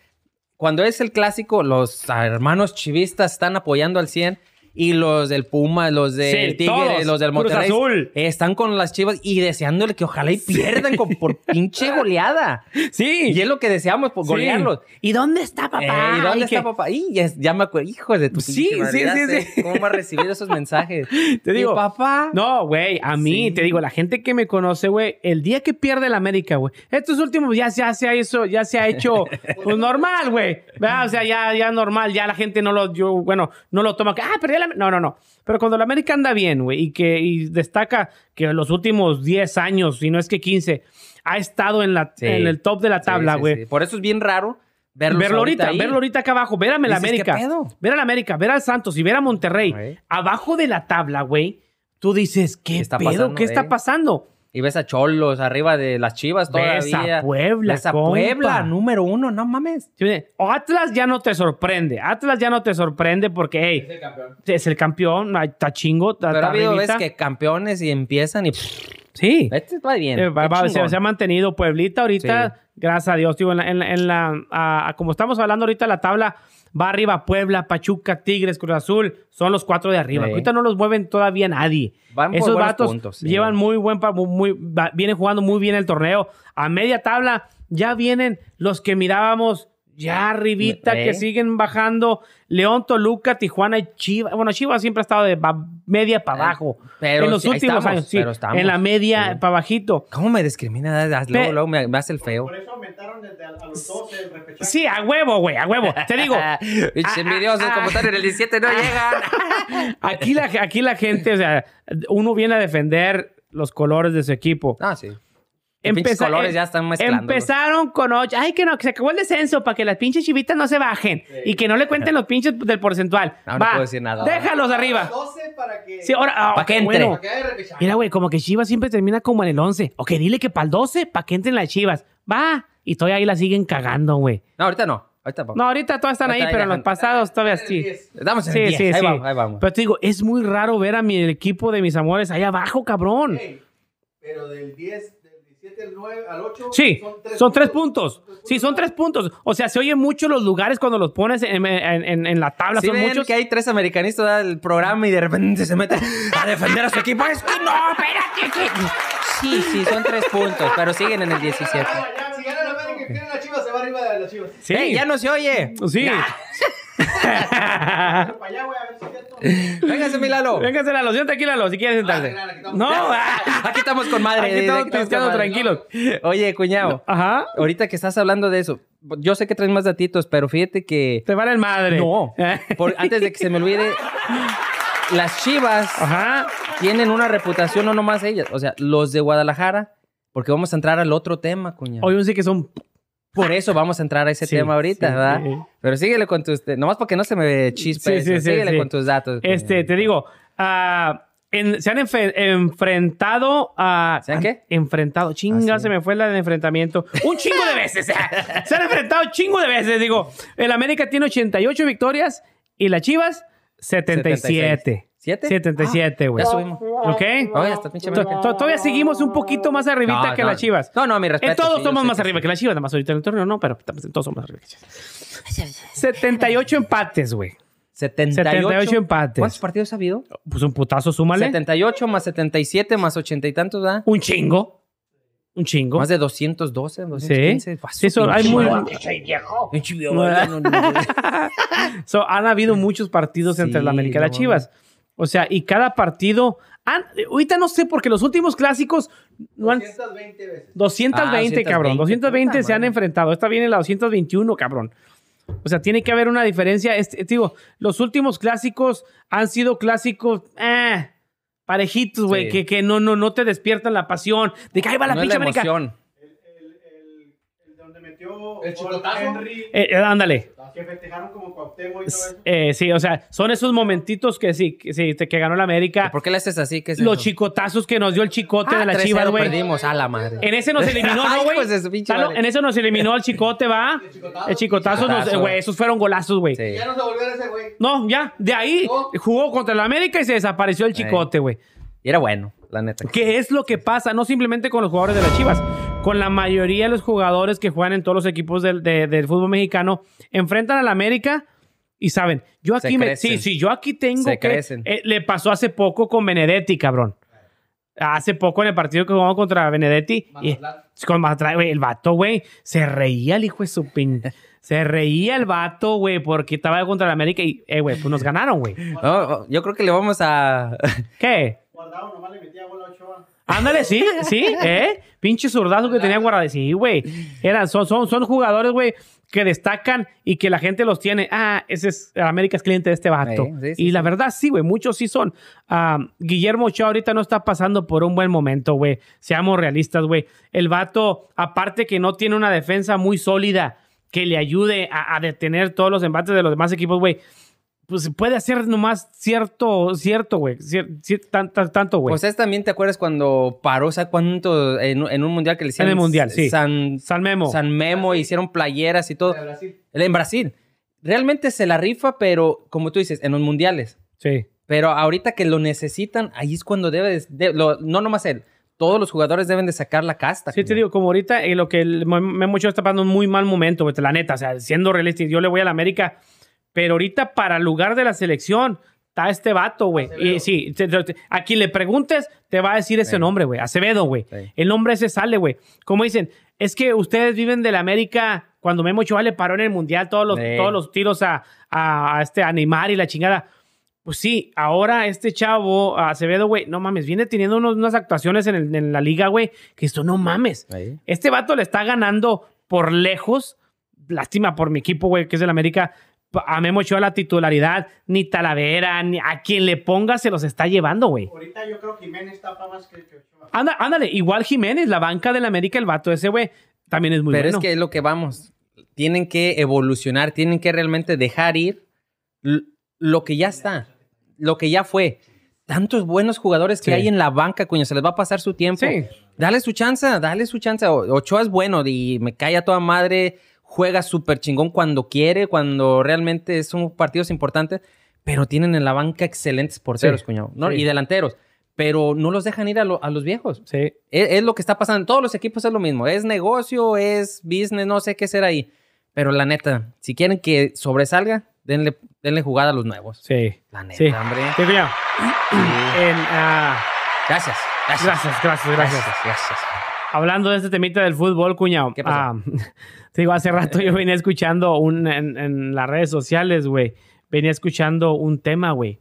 Cuando es el clásico, los hermanos chivistas están apoyando al 100 Y los del Puma, los del Sí, Tigre, todos. los del Cruz Monterrey. Azul. Están con las chivas y deseándole que ojalá y pierdan con- por pinche goleada. Sí. Y es lo que deseamos, por Sí. golearlos. ¿Y dónde está papá? Eh, ¿Y dónde Y está que- papá? Y ya, ya me acuerdo. Hijo de tu Sí, sí, sí, sí. ¿Cómo va a recibir esos mensajes? Te digo, ¿Y papá? No, güey, a mí, Sí. te digo, la gente que me conoce, güey, el día que pierde el América, güey, estos últimos ya, ya se ha hecho, ya se ha hecho, pues normal, güey, ¿verdad? O sea, ya, ya normal, ya la gente no lo, yo, bueno, no lo toma, que, ah, perdió la, no, no, no, pero cuando la América anda bien, güey, y que, y destaca que en los últimos 10 años, si no es que 15, ha estado en la, Sí. en el top de la tabla, güey. sí. Por eso es bien raro Verlo ahorita, ahí. verlo ahorita acá abajo, ver a la América, ver a la América, ver al Santos y ver a Monterrey, abajo de la tabla, güey, tú dices, ¿qué, ¿Qué está pedo? pasando, ¿Qué está eh? pasando? Y ves a Cholos arriba de las chivas todavía. Ves a Puebla, Ves a compa. Puebla, número uno, no mames. O Atlas ya no te sorprende. Atlas ya no te sorprende porque, hey, Es el campeón. es el campeón, está chingo, está, Pero está ha habido veces arribita. que campeones y empiezan y... pff, Sí. este va bien. Eh, va- qué va- se, ha mantenido Pueblita ahorita, Sí. gracias a Dios. Digo, en la, en la- en la- a- a- como estamos hablando ahorita, la tabla va arriba Puebla, Pachuca, Tigres, Cruz Azul. Son los cuatro de arriba. Sí. Ahorita no los mueven todavía nadie. Van Esos vatos puntos, sí. llevan muy buen... muy, va- vienen jugando muy bien el torneo. A media tabla ya vienen los que mirábamos ya arribita, ¿Eh? que siguen bajando. León, Toluca, Tijuana y Chivas. Bueno, Chivas siempre ha estado de media para abajo. pero en los últimos estamos, años, sí. pero. En la media Sí. para bajito. ¿Cómo me discrimina? Luego, luego me, me hace el feo. Desde a, los 12 el repechaje. Sí, a huevo, güey, a huevo. Te digo, envidiosos, como están en el 17, no llegan. aquí la, aquí la gente, o sea, uno viene a defender los colores de su equipo. Ah, sí. Empeza- colores em- ya están mezclando. Empezaron con ocho. Ay, que no, que se acabó el descenso para que las pinches chivitas no se bajen y que no le cuenten los pinches del porcentual. No, puedo decir nada. Déjalos arriba. 12 para que, Sí, ahora, ah, Pa' que entre. bueno. para que. Mira, güey, como que Chivas siempre termina como en el 11. Ok, dile que para el 12, para que entren las Chivas. Va. Y todavía ahí la siguen cagando, güey. No, ahorita no. Ahorita vamos. No, ahorita todas están ahí, pero en los pasados todavía el sí. 10. Estamos en Sí, el 10. sí, ahí sí. vamos, ahí vamos. Pero te digo, es muy raro ver a mi equipo de mis amores ahí abajo, cabrón. Pero del 10, del 17 al 9 al 8 Sí, son tres puntos. Sí, son tres puntos. O sea, se oye mucho los lugares cuando los pones en, en- en- en la tabla. Son ven muchos. que hay tres americanistas del programa y de repente se meten a defender a su equipo. Es que no, espérate. que- Sí, sí, son tres puntos, pero siguen en el 17. Ah, ya, si gana la América y pierde la Chivas, se va arriba de las Chivas. Sí. Ya no se oye. Sí. Pero para allá, güey, a ver si es cierto. Véngase, mi Lalo. Véngase, Lalo. Siéntate aquí, Lalo, si quieres sentarse. Ah, estamos. No, Aquí estamos con madre. aquí estamos Aquí madre. tranquilos. Oye, cuñado. Ajá. Ahorita que estás hablando de eso, yo sé que traes más datitos, pero fíjate que... Te vale el madre. No. Por- antes de que se me olvide, las chivas Ajá. tienen una reputación, no nomás ellas. O sea, los de Guadalajara, porque vamos a entrar al otro tema, cuñado. Hoy sé que son. Por eso vamos a entrar a ese Sí, tema ahorita, sí, ¿verdad? sí. Pero síguele con tus... Nomás porque no se me sí, eso. sí, Síguele sí. con tus datos. Este, cuñado. te digo, ah, en- se han enfrentado a. ¿Se han qué? Enfrentado. Chinga, Ah, se me fue la de enfrentamiento. Un chingo de veces. se han enfrentado chingo de veces. Digo, el América tiene 88 victorias y las Chivas 77. ¿Siete? 77, güey. Ya subimos. ¿Ok? Oye, hasta pinche To- América. to- Todavía seguimos un poquito más arribita No, que no. las Chivas. No, no, mi respeto. En todos sí, yo somos sé más que arriba sí. que las Chivas, nada más ahorita en el torneo no, pero en todos somos más arriba que las Chivas. 78 empates, güey. 78. 78 empates. ¿Cuántos partidos ha habido? Pues un putazo, súmale. 78 más 77 más 80 y tantos, ¿verdad? Un chingo. Un chingo. Más de 212, Sí. 215. Sí, son- hay muy. Pinche viejo, no, no, no, no. So, han habido muchos partidos entre Sí, la América y las no. Chivas. O sea, y cada partido. han- ahorita no sé, porque los últimos clásicos no han. 220 veces. 220, Ah, cabrón. 220, 220 se han enfrentado. Esta viene la 221, cabrón. O sea, tiene que haber una diferencia. Este, digo, los últimos clásicos han sido clásicos eh, parejitos, güey, Sí. que, que no, no, no te despiertan la pasión. De que ahí va la No pinche la América. emoción. El, el, el, el El chicotazo. Henry, Eh, eh, ándale. que festejaron como Cuauhtémoc y todo eso. Eh, sí, o sea, son esos momentitos que sí, que, sí, que ganó la América. ¿Por qué le haces así? ¿Qué es Los chicotazos que nos dio el chicote Ah, de la 3-0 Chivas, güey. perdimos. A la madre. En ese nos eliminó, ¿no, güey? En ese nos eliminó el chicote, ¿va? chicotazo. El chicotazo, nos- Chicotazo. güey, esos fueron golazos, güey. Sí. Ya no se volvió ese güey. No, ya, de ahí No. jugó contra la América y se desapareció el chicote, güey. Y era bueno, la neta. ¿Qué es lo que pasa? No simplemente con los jugadores de las Chivas, con la mayoría de los jugadores que juegan en todos los equipos del, de- del fútbol mexicano, enfrentan a la América Y saben, yo Se aquí me. crecen. Sí, sí, yo aquí tengo Se que. crecen. eh, le pasó hace poco con Benedetti, cabrón. Hace poco en el partido que jugamos contra Benedetti. y- con güey, el vato, güey, se reía el hijo de su pin. Se reía el vato, güey, porque estaba contra el América y, eh, güey, pues nos ganaron, güey. No, yo creo que le vamos a... ¿Qué? Guardado nomás le metía bola a Ochoa. Ándale, sí, sí, ¿eh? Pinche zurdazo que tenía guardado. Sí, güey. Eran, son, son, son jugadores, güey, que destacan y que la gente los tiene. Ah, ese es América es cliente de este vato. Sí, sí, sí, y la sí. verdad, sí, güey, muchos sí son. Ah, Guillermo Ochoa ahorita no está pasando por un buen momento, güey. Seamos realistas, güey. El vato, aparte que no tiene una defensa muy sólida que le ayude a, a detener todos los embates de los demás equipos, güey. Pues puede hacer nomás cierto, cierto, güey. Tanto, güey. Pues es también, ¿te acuerdas cuando paró, ¿sabes cuánto? En, en un mundial que le hicieron. En el mundial, sí. San, San Memo. San Memo, hicieron playeras y todo. De Brasil. En Brasil. Realmente se la rifa, pero como tú dices, en los mundiales. Sí. Pero ahorita que lo necesitan, ahí es cuando debe, de- lo- no nomás él, todos los jugadores deben de sacar la casta. Sí, te digo, como ahorita eh, lo que el Memo Ochoa está pasando un muy mal momento, güey, la neta, o sea, siendo realista, yo le voy a la América, pero ahorita para el lugar de la selección está este vato, güey. Y sí, te- te- a quien le preguntes te va a decir ese Sí. nombre, güey, Acevedo, güey. Sí. El nombre ese sale, güey. Como dicen, es que ustedes viven de la América cuando Memo Ochoa le paró en el Mundial todos los, Sí. todos los tiros a, a, a este a Neymar y la chingada. Pues sí, ahora este chavo, Acevedo, güey, no mames, viene teniendo unos- unas actuaciones en, el- en la liga, güey, que esto no mames. Este vato le está ganando por lejos. Lástima por mi equipo, güey, que es del América. A Memo Ochoa la titularidad, ni Talavera, ni a quien le ponga se los está llevando, güey. Ahorita yo creo que Jiménez tapa más que, Ochoa. Anda, ándale, igual Jiménez, la banca del América, el vato ese, güey, también es muy Pero bueno. es que es lo que vamos. Tienen que evolucionar, tienen que realmente dejar ir lo que ya está, lo que ya fue. Tantos buenos jugadores que Sí. hay en la banca, coño, se les va a pasar su tiempo. Sí. Dale su chance, dale su chance. O- Ochoa es bueno y me cae a toda madre, juega súper chingón cuando quiere, cuando realmente son partidos importantes, pero tienen en la banca excelentes porteros, Sí. cuñado, ¿no? Sí. y delanteros. Pero no los dejan ir a, lo- a los viejos. Sí. Es, es lo que está pasando. En todos los equipos es lo mismo. Es negocio, es business, no sé qué será ahí. Pero la neta, si quieren que sobresalga, denle, denle jugada a los nuevos. Sí. La neta, Sí. hombre. Sí, cuñado. En, ah, Gracias. Gracias. gracias, gracias, gracias. gracias. Hablando de este temita del fútbol, cuñado. ¿Qué pasó? ah, te digo, hace rato yo venía escuchando un, en, en las redes sociales, güey. Venía escuchando un tema, güey.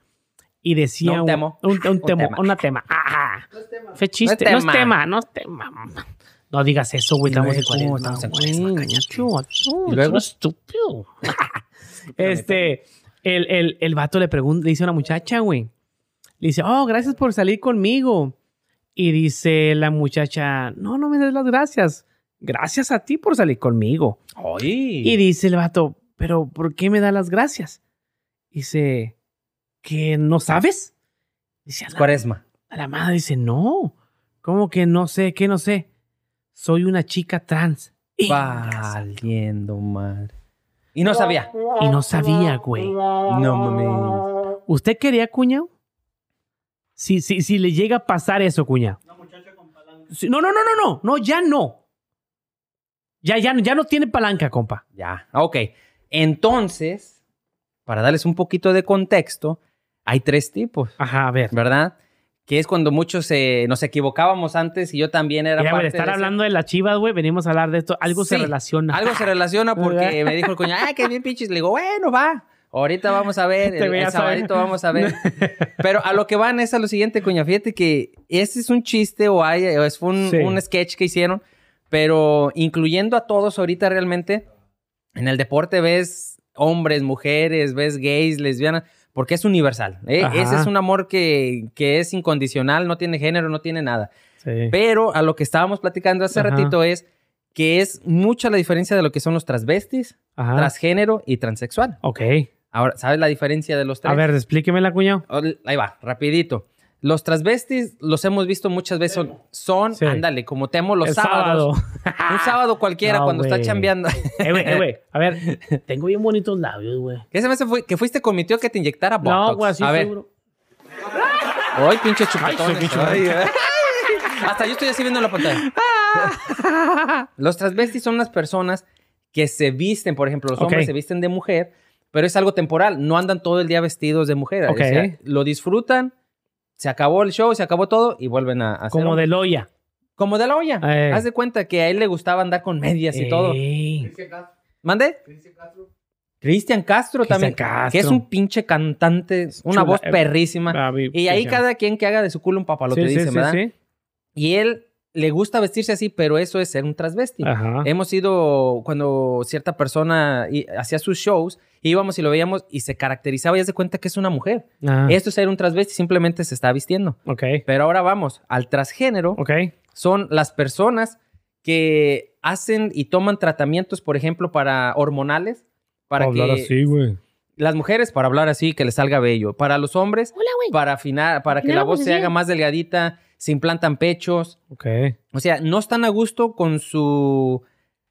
Y decía... No un temo. Un, un temo, tema. una tema. Ajá. No es tema. Fue chiste. No No es tema. no es tema. No digas eso, güey. Estamos en luego, cuarentena. estamos en güey. cuarentena, cállate. Mucho, ¿Y luego? estúpido. este, el, el, el vato le pregunta, le dice a una muchacha, güey. Le dice, oh, gracias por salir conmigo. Y dice la muchacha, no, no me des las gracias. Gracias a ti por salir conmigo. Ay. Y dice el vato, pero ¿por qué me da las gracias? Dice, ¿que no sabes? Dice, a la, Cuaresma. a la madre dice, no. ¿Cómo que no sé? ¿Qué no sé? Soy una chica trans. Valiendo madre. Y no sabía. y no sabía, güey. No mames. ¿Usted quería, cuñado? Si, si, si le llega a pasar eso, cuñado. Una muchacha con palanca. No, no, no, no, no. No, ya no. Ya, ya, ya no tiene palanca, compa. Ya. Ok. Entonces, para darles un poquito de contexto, hay tres tipos, Ajá, a ver. ¿verdad? Que es cuando muchos eh, nos equivocábamos antes y yo también era Mira, parte de estar de ese- hablando de las chivas, güey, venimos a hablar de esto. Algo se relaciona. Algo se relaciona porque me dijo el coño, ah, qué bien pinches. Le digo, bueno, va. Ahorita vamos a ver, Te el, el sabadito vamos a ver. Pero a lo que van es a lo siguiente, coño. Fíjate que ese es un chiste o, hay, o es un, Sí. un sketch que hicieron, pero incluyendo a todos ahorita realmente, en el deporte ves hombres, mujeres, ves gays, lesbianas, porque es universal. ¿eh? Ese es un amor que, que es incondicional, no tiene género, no tiene nada. Sí. Pero a lo que estábamos platicando hace Ajá. ratito es que es mucha la diferencia de lo que son los transvestis, Ajá. transgénero y transexual. Ok. Ahora, ¿sabes la diferencia de los tres? A ver, explíquemela, cuñado. Oh, Ahí va, rapidito. Los transvestis los hemos visto muchas veces. Son, son Sí. ándale, como temo los El sábados. sábado. Un sábado cualquiera No, cuando está chambeando. eh, güey, eh, güey. A ver, tengo bien bonitos labios, güey. ¿Qué se me hace fue que fuiste con mi tío que te inyectara Botox? No, güey, así A ver. seguro. Ay, pinche chupetón. Hasta yo estoy así viendo la pantalla. los transvestis son las personas que se visten, por ejemplo, los hombres se visten de mujer pero es algo temporal. No andan todo el día vestidos de mujer. Ok. O sea, lo disfrutan, se acabó el show, se acabó todo y vuelven a, a Como de Loya. Como de la olla. Eh. Haz de cuenta que a él le gustaba andar con medias y todo. Ey. Cristian Castro. ¿Mande? Cristian Castro. Cristian Castro Cristian también. Castro. Que es un pinche cantante, una Chula- voz perrísima. Ah, vi- Y ahí cada quien que haga de su culo un papalote, sí, sí, dicen, sí, ¿verdad? sí. Y él le gusta vestirse así, pero eso es ser un transvesti. Ajá. Hemos ido cuando cierta persona hacía sus shows, íbamos y lo veíamos y se caracterizaba y de cuenta que es una mujer. Ah, Esto es ser un transvesti, simplemente se está vistiendo. Ok. Pero ahora vamos al transgénero. Ok. Son las personas que hacen y toman tratamientos, por ejemplo, para hormonales, para Hablar que así, güey. las mujeres para hablar así, que les salga bello. Para los hombres, para afinar, para que la voz se haga más delgadita, se implantan pechos. Ok. O sea, no están a gusto con su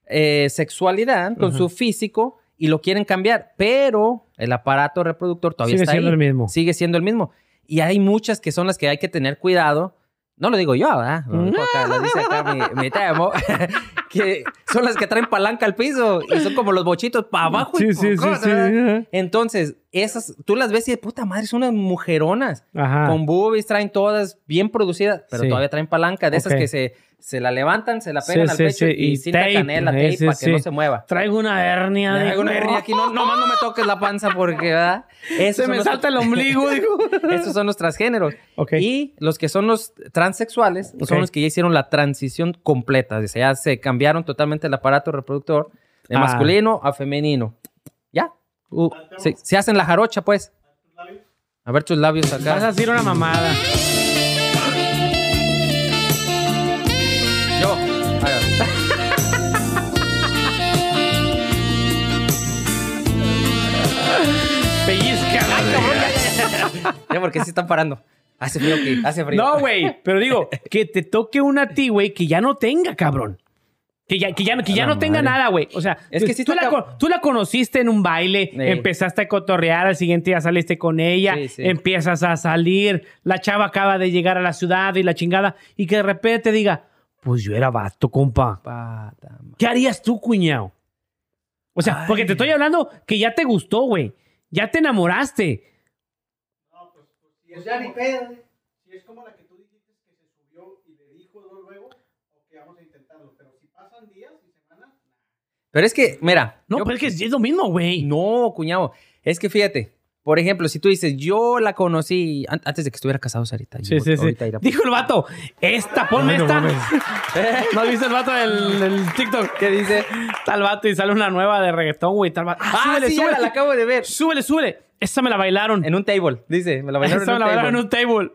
eh, sexualidad, con su físico y lo quieren cambiar, pero el aparato reproductor todavía Sigue está siendo ahí. el mismo. Sigue siendo el mismo. Y hay muchas que son las que hay que tener cuidado. No lo digo yo, ¿verdad? Lo, dijo acá, lo dice acá mi, mi temo. que son las que traen palanca al piso y son como los bochitos para abajo. y Sí, sí, sí, cosas, sí. Entonces, esas, tú las ves y de puta madre, son unas mujeronas. Ajá. Con boobies traen todas bien producidas, pero Sí. todavía traen palanca. De esas que se, se la levantan, se la pegan Sí, al sí, pecho sí, y, y cinta tape, canela, tape, sí, para que sí. no se mueva. Traigo una hernia. Dijo. hago una hernia aquí, no, nomás no me toques la panza porque, ¿verdad? Esos Se me salta el ombligo, dijo. Esos son los transgéneros. Ok. Y los que son los transexuales son los que ya hicieron la transición completa. O sea, ya se cambiaron totalmente el aparato reproductor de Ah. masculino a femenino. Ya. Uh, se, se hacen la jarocha, pues. A ver tus labios Vas acá. a decir una mamada. Ya, porque sí están parando. Hace frío aquí, hace frío. No, güey. Pero digo, que te toque una a ti, güey, que ya no tenga, cabrón. Que ya, que ya, que ya la no tenga madre. nada, güey. O sea, Es que sí tú, está la, cab- con- tú la conociste en un baile, empezaste a cotorrear, al siguiente día saliste con ella, Sí, sí. empiezas a salir, la chava acaba de llegar a la ciudad y la chingada, y que de repente te diga, pues yo era vato, compa. Pata, ¿Qué harías tú, cuñado? O sea, Ay. porque te estoy hablando que ya te gustó, güey. Ya te enamoraste. Si es, como, si es como la que tú dijiste que se subió y le dijo luego, ok, vamos a intentarlo. Pero si pasan días y semanas, Pero es que, mira. No, yo- pero es que es lo mismo, güey. No, cuñado. Es que fíjate. Por ejemplo, si tú dices, yo la conocí an- antes de que estuviera casado, Sarita. Sí, sí, sí. Dijo el vato, esta, ponme no esta. ¿No has visto el vato del, del TikTok? ¿Qué dice? Tal vato y sale una nueva de reggaetón, güey. Tal vato. Ah, súbele, sí, ya la acabo de ver. Súbele, súbele. Esa me la bailaron. En un table, dice. Me la bailaron Esa en me un la table. bailaron en un table.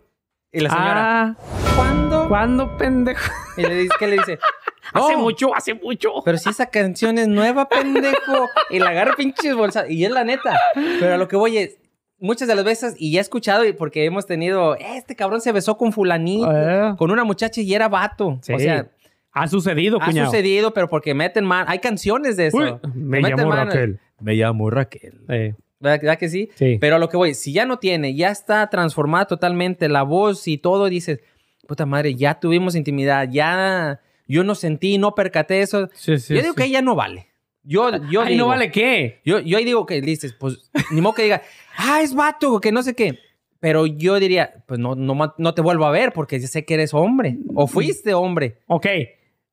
Y la señora, Ah, ¿cuándo? ¿cuándo, pendejo? Y le dice, ¿qué le dice? Hace mucho, hace mucho. Pero si esa canción es nueva, pendejo. Y la agarra pinches bolsas. Y es la neta. Pero a lo que voy es, muchas de las veces, y ya he escuchado, porque hemos tenido, este cabrón se besó con fulanito, Eh. con una muchacha y era vato. Sí. O sea, Ha sucedido, ha cuñado. sucedido, pero porque meten mano. Hay canciones de eso. Uy, me llamo. Raquel. Me llamo Raquel. Eh, ¿Verdad, verdad que sí? Sí. Pero a lo que voy, si ya no tiene, ya está transformada totalmente la voz y todo, dices, puta madre, ya tuvimos intimidad, ya yo no sentí, no percaté eso. sí, sí, yo digo sí. que ella no vale. Yo, yo digo, no vale qué. Yo, yo ahí digo que dices, pues, ni modo que diga, ah, es vato, que no sé qué. Pero yo diría, pues no, no, no te vuelvo a ver porque yo sé que eres hombre o fuiste hombre. Ok.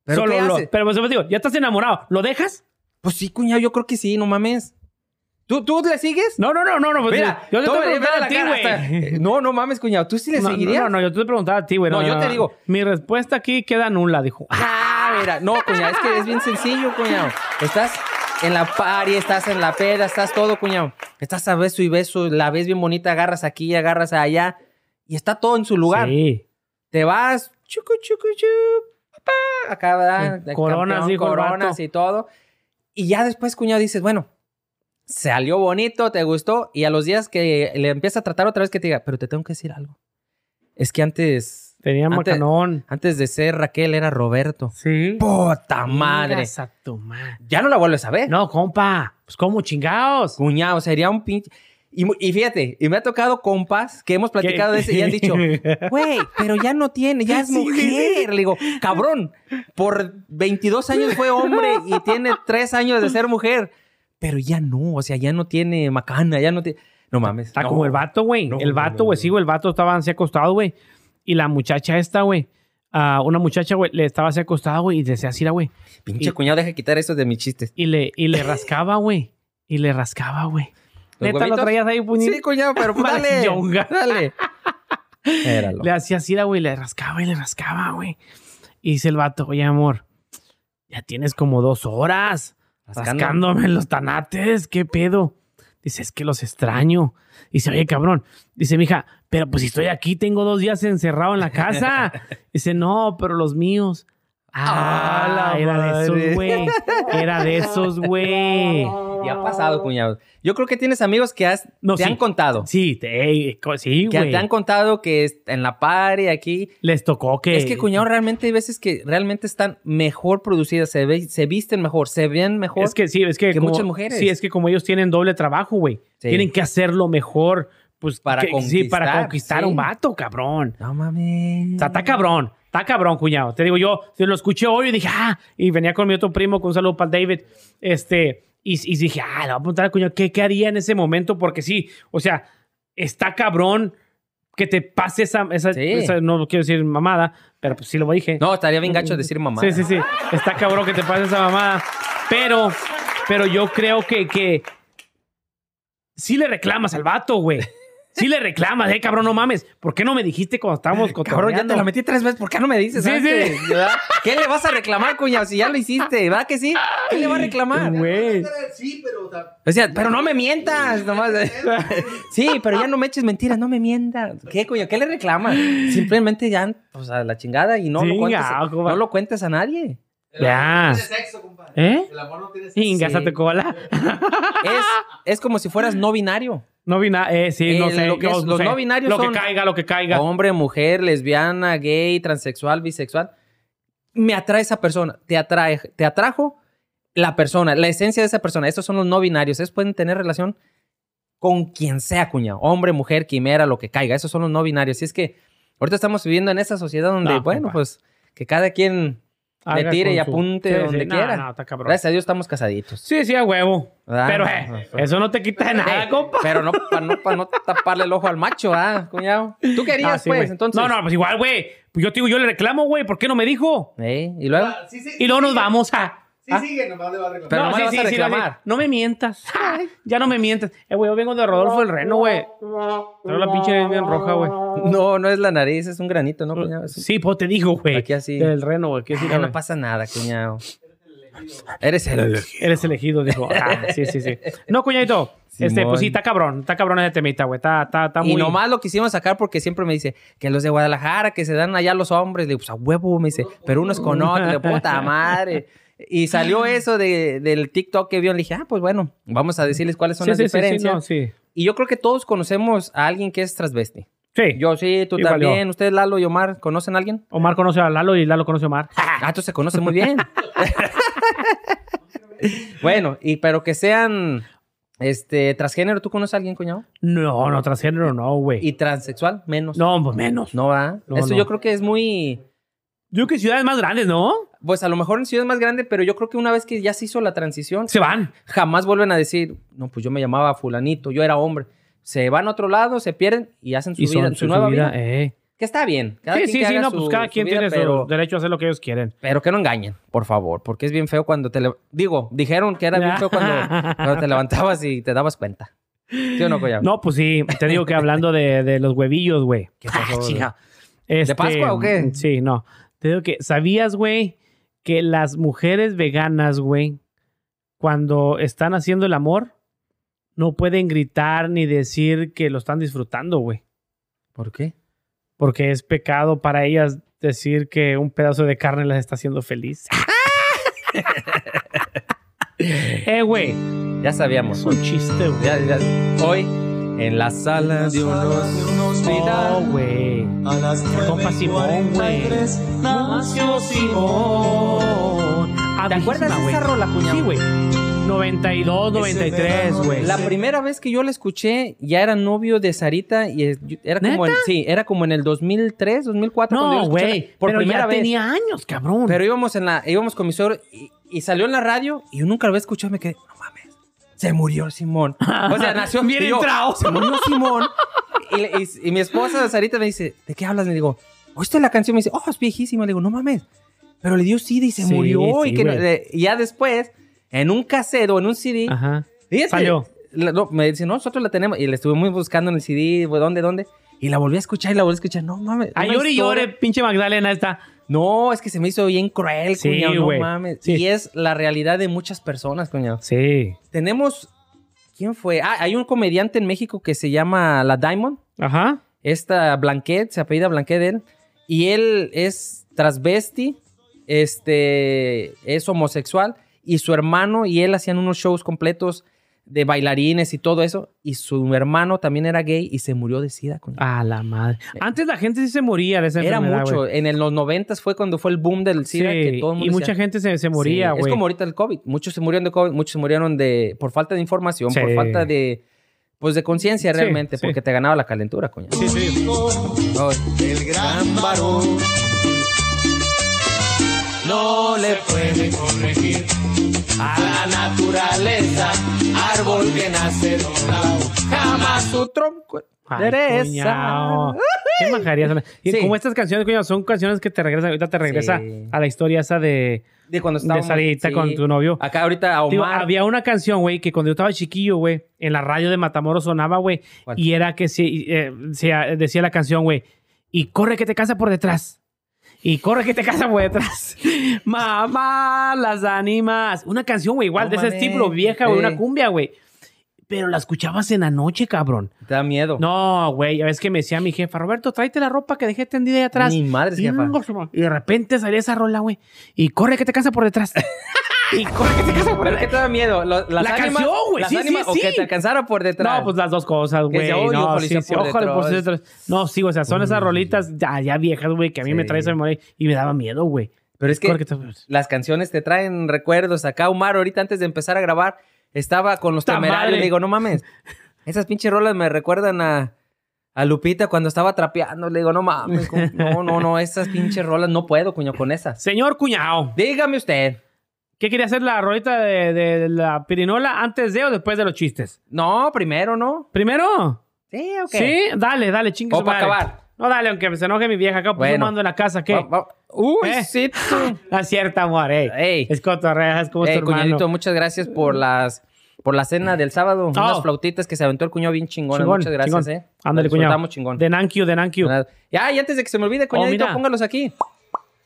¿Pero Solo qué lo- hace? pero pues, digo, ya estás enamorado. ¿Lo dejas? Pues sí, cuñado, yo creo que sí, no mames. ¿Tú, tú le sigues? No, no, no, no, no. pues, Mira, yo te todo- estoy preguntando vele a ti, cara, güey. hasta- eh, No, no mames, cuñado. ¿Tú sí le No, seguirías? No, no, yo te preguntaba a ti, güey. No, yo te digo. Mi respuesta aquí queda nula, dijo. Ah, mira, no, cuñado, es que es bien sencillo, cuñado. Estás en la party, estás en la peda, estás todo, cuñado. Estás a beso y beso, la ves bien bonita, agarras aquí, agarras allá y está todo en su lugar. Sí. Te vas, chucu, chucu, chup, papá, acá, ¿verdad? Sí, coronas, dijo el coronas y todo. Y ya después, cuñado, dices, bueno, salió bonito, te gustó, y a los días que le empieza a tratar otra vez que te diga, pero te tengo que decir algo. Es que antes, Tenía Antes- macanón. antes de ser Raquel era Roberto. Sí. ¡Puta madre! A tu madre. Ya no la vuelves a ver. No, compa. Pues, ¿cómo chingados? Cuñado, sería un pinche. Y, y fíjate, y me ha tocado compas que hemos platicado de eso y han dicho, güey, pero ya no tiene, ya es mujer. Le digo, cabrón, por 22 años fue hombre y tiene 3 años de ser mujer. pero ya no, o sea, ya no tiene macana, ya no tiene... No mames. Está no. como el vato, güey. No, el vato, güey, no. sí, güey, el vato estaba así acostado, güey. Y la muchacha esta, güey, ah, una muchacha, güey, le estaba así acostado, güey, y decía así, güey. Pinche y- cuñado, deja de quitar eso de mis chistes. Y le, y le rascaba, güey. Y le rascaba, güey. ¿Los Neta, lo huevitos? traías ahí, puñito. Sí, cuñado, pero pues dale. Dale. Éralo. Le hacía así, güey, le rascaba y le rascaba, güey. Y dice el vato, oye, amor, ya tienes como dos horas Rascando. rascándome los tanates, ¿qué pedo? Dice, es que los extraño. Dice, oye, cabrón. Dice, mija, pero pues si estoy aquí, tengo dos días encerrado en la casa. Dice, no, pero los míos. Ah, Ah, era de esos, güey. Era de esos, güey. Ya ha pasado, cuñado. Yo creo que tienes amigos que has, No, te sí. han contado. Sí, te, sí, que güey. te han contado que en la party aquí. Les tocó que... Es que, cuñado, realmente hay veces que realmente están mejor producidas, se, ve, se visten mejor, se ven mejor. Es que sí, es que, que como- muchas mujeres. Sí, es que como ellos tienen doble trabajo, güey. Sí. Tienen que hacerlo mejor. Pues Para que- Sí, para conquistar, conquistar sí. un vato, cabrón. No mames. O sea, está cabrón. Está cabrón, cuñado. Te digo, yo lo escuché hoy y dije, ah, y venía con mi otro primo, con un saludo para el David. Este, y, y dije, ah, le voy a preguntar al cuñado, ¿qué, ¿qué haría en ese momento? Porque sí, o sea, está cabrón que te pase esa, esa, Sí. esa- no quiero decir mamada, pero pues sí lo dije. No, estaría bien gacho decir mamá. Sí, sí, sí. Está cabrón que te pase esa mamada. Pero, pero yo creo que, que sí le reclamas al vato, güey. Sí le reclamas, eh, cabrón, no mames. ¿Por qué no me dijiste cuando estábamos Cabrón, ya te la metí tres veces. ¿Por qué no me dices Sí, antes? sí. ¿verdad? ¿Qué le vas a reclamar, cuñado? Si ya lo hiciste, ¿verdad que sí? ¿Qué le va a reclamar? Güey. Sí, pero o sea, O sea, pero no me mientas, nomás. Sí, pero ya no me eches mentiras, no me mientas. ¿Qué, cuñado? ¿Qué le reclamas? Simplemente ya, o sea, la chingada y no, lo, cuentes, compa. no lo cuentes a nadie. el Ya. amor no tiene sexo, compadre. ¿Eh? El amor no tiene sexo. Ingásate Sí. cola. Es, es como si fueras no binario. No nada. Eh, sí, no sé. lo que es- los sé. no binarios Lo son- que caiga, lo que caiga. Hombre, mujer, lesbiana, gay, transexual, bisexual. Me atrae esa persona. Te atrae, te atrajo la persona, la esencia de esa persona. Estos son los no binarios. Ellos pueden tener relación con quien sea, cuñado. Hombre, mujer, quimera, lo que caiga. Esos son los no binarios. Y es que ahorita estamos viviendo en esa sociedad donde, No, bueno, pues que cada quien le tire y apunte Sí, donde quiera. no, está cabrón. Gracias a Dios estamos casaditos. Sí, sí, a huevo. ¿verdad? Pero, eh, eso no te quita de nada, Eh, compa. Pero no para no, pa no taparle el ojo al macho, ¿ah, cuñado? ¿Tú querías, Ah, sí, pues, entonces? No, no, pues igual, güey. Pues yo te digo, yo le reclamo, güey. ¿Por qué no me dijo? ¿Eh? ¿Y luego? Ah, sí, sí, Y luego nos vamos a. Sí, Ah. sigue, nomás le va a reclamar. Pero no, nomás sí, vas sí, a reclamar. no me mientas. ya no me mientas. Eh, güey, yo vengo de Rodolfo el Reno, güey. Pero la pinche es bien roja, güey. No, no es la nariz, es un granito, ¿no, cuñado? Un- Sí, pues te digo, güey. Aquí así. Del Reno, güey. ¿Qué Ah, decir, no pasa nada, cuñado. Eres el... Eres elegido, dijo. Ah, sí, sí, sí. No, cuñadito. Este, pues sí, está cabrón. Está cabrón ese temita, güey. Está, está, está muy... Y nomás lo quisimos sacar porque siempre me dice que los de Guadalajara, que se dan allá los hombres. Le digo, pues a huevo, me dice, pero unos con otros, de puta madre. Y salió eso de, del TikTok que vio. Le dije, ah, pues bueno, vamos a decirles cuáles son Sí, las sí, sí, sí, diferencias. no. Y yo creo que todos conocemos a alguien que es transvesti. Sí. Yo sí, tú Igual también. yo. Ustedes, Lalo y Omar, ¿conocen a alguien? Omar conoce a Lalo y Lalo conoce a Omar. Ah, entonces se conocen muy bien. bueno, y pero que sean este transgénero, ¿tú conoces a alguien, cuñado? No, no, transgénero no, güey. Y transexual, menos. No, pues menos. No va. No, Eso no. yo creo que es muy. Yo creo que ciudades más grandes, ¿no? Pues a lo mejor en ciudades más grandes, pero yo creo que una vez que ya se hizo la transición, Se van. jamás vuelven a decir, no, pues yo me llamaba fulanito, yo era hombre. Se van a otro lado, se pierden y hacen su Y vida, son su, nueva vida. eh. Que está bien. Cada Sí, quien sí, sí, no, su- pues cada quien vida, tiene pero, su derecho a hacer lo que ellos quieren. pero que no engañen, por favor, porque es bien feo cuando te... le- Digo, dijeron que era bien feo cuando, cuando te levantabas y te dabas cuenta. ¿Sí o no, Collado? No, pues sí, te digo que hablando de, de los huevillos, güey. ¿Qué pasó, Ah, chinga. Este, Pascua o qué? Sí, no. Te digo que, ¿sabías, güey, que las mujeres veganas, güey, cuando están haciendo el amor, no pueden gritar ni decir que lo están disfrutando, güey? ¿Por qué? Porque es pecado para ellas decir que un pedazo de carne las está haciendo feliz. eh, güey. Ya sabíamos. Es un chiste, güey. Ya- ya- Hoy, en la sala de unos No, hospital. güey. A las compa Simón, güey. Nació Simón. ¿Te acuerdas de esa rola, cuñado? Sí, güey. 92, 93, güey. La primera vez que yo la escuché, ya era novio de Sarita y era como en, sí, era como en el 2003, 2004 cuando yo No, güey. por pero primera ya vez. tenía años, cabrón. Pero íbamos en la íbamos con mi suegro y, y salió en la radio y yo nunca lo había escuchado, me quedé. Se murió Simón. O sea, nació Bien yo, entrado. Se murió Simón. Y, y- y mi esposa, Sarita, me dice, ¿de qué hablas? Le digo, ¿oíste la canción? Me dice, oh, es viejísima. Le digo, no mames. Pero le dio SIDA y se Sí, murió. sí, y que no- le- ya después, en un cassette o en un CD, Ajá. Salió. la- no, me dice, no, nosotros la tenemos. Y le estuvimos buscando en el CD, ¿dónde, dónde? Y la volví a escuchar y la volví a escuchar. No mames. Ay, llore y llore, pinche Magdalena esta. No, es que se me hizo bien cruel, Sí, cuñado. No mames. Sí. Y es la realidad de muchas personas, cuñado. Sí. Tenemos. ¿Quién fue? Ah, hay un comediante en México que se llama La Diamond. Ajá. Esta Blanquet, se apellida Blanquet él. Y él es transvesti, este, es homosexual. Y su hermano y él hacían unos shows completos de bailarines y todo eso. Y su hermano también era gay y se murió de sida. cuñado. A la madre. Antes la gente sí se moría de esa Era mucho. güey. En el- los noventas fue cuando fue el boom del Sí, SIDA. que todo el mundo y decía, mucha gente se, se moría, Sí, güey. Es como ahorita el COVID. Muchos se murieron de COVID, muchos se murieron de por falta de información, por Sí. falta de pues de conciencia Sí, realmente, sí. porque te ganaba la calentura, coño. Sí, sí. El gran varón. No le puede corregir a la naturaleza, árbol que nace doblado, jamás su tronco. Ay, Teresa. cuñao. Qué majarías. Sí. como estas canciones, cuñado, son canciones que te regresan, ahorita te regresa Sí. a la historia esa de, De cuando de estábamos Sarita sí. con tu novio. Acá ahorita a Digo, Omar. había una canción, güey, que cuando yo estaba chiquillo, güey, en la radio de Matamoros sonaba, güey, y era que se, eh, se, decía la canción, güey, y corre que te casa por detrás. Y corre que te casa por detrás. Mamá, las ánimas. Una canción, güey, igual No de ese estilo, vieja, güey, sí. una cumbia, güey. Pero la escuchabas en la noche, cabrón. Te da miedo. No, güey, ves que me decía mi jefa, Roberto, tráete la ropa que dejé tendida ahí atrás. Ni madres, jefa. Y de repente salía esa rola, güey. Y corre que te casa por detrás. y corre que te casa por ¿Pero qué te da miedo? ¿Lo- ¿Las La ánimas- canción, güey, ¿Las sí, sí, ánimas o sí. que te alcanzara por detrás? No, pues las dos cosas, Que güey. sea, oye, No, sí, sí, por ojalá por detrás. detrás. No, sí, o sea, son esas rolitas ya, ya viejas, güey, que a mí me Sí. trae esa memoria y me daba miedo, güey. Pero es que te- las canciones te traen recuerdos. Acá Omar, ahorita antes de empezar a grabar, estaba con los ¡Ta temerarios. madre! Le digo, no mames. Esas pinches rolas me recuerdan a, a Lupita cuando estaba trapeando. Le digo, no mames. ¿cómo? No, no, no. Esas pinches rolas no puedo, cuño, con esas. Señor cuñado, Dígame usted. ¿Qué quería hacer la rolita de, de la pirinola antes de o después de los chistes? No, primero, ¿no? ¿Primero? Sí, ok. Sí, dale, dale, chingue O su para madre. acabar. No, dale, aunque se enoje mi vieja acá, pues Bueno. yo mando en la casa, ¿qué? Va- va- Uy, ¿Eh? sí. tú. No es cierto, amor, ey. Ey. Es cotorrea, es como Ey, tu hermano. cuñadito, muchas gracias por las por la cena del sábado. Oh. Unas flautitas que se aventó el cuñado bien chingón. Muchas gracias, chingón. eh. Ándale, cuñado. chingón. De Nankyu, de Nankyu. Ya, y antes de que se me olvide, cuñadito, Oh, póngalos aquí.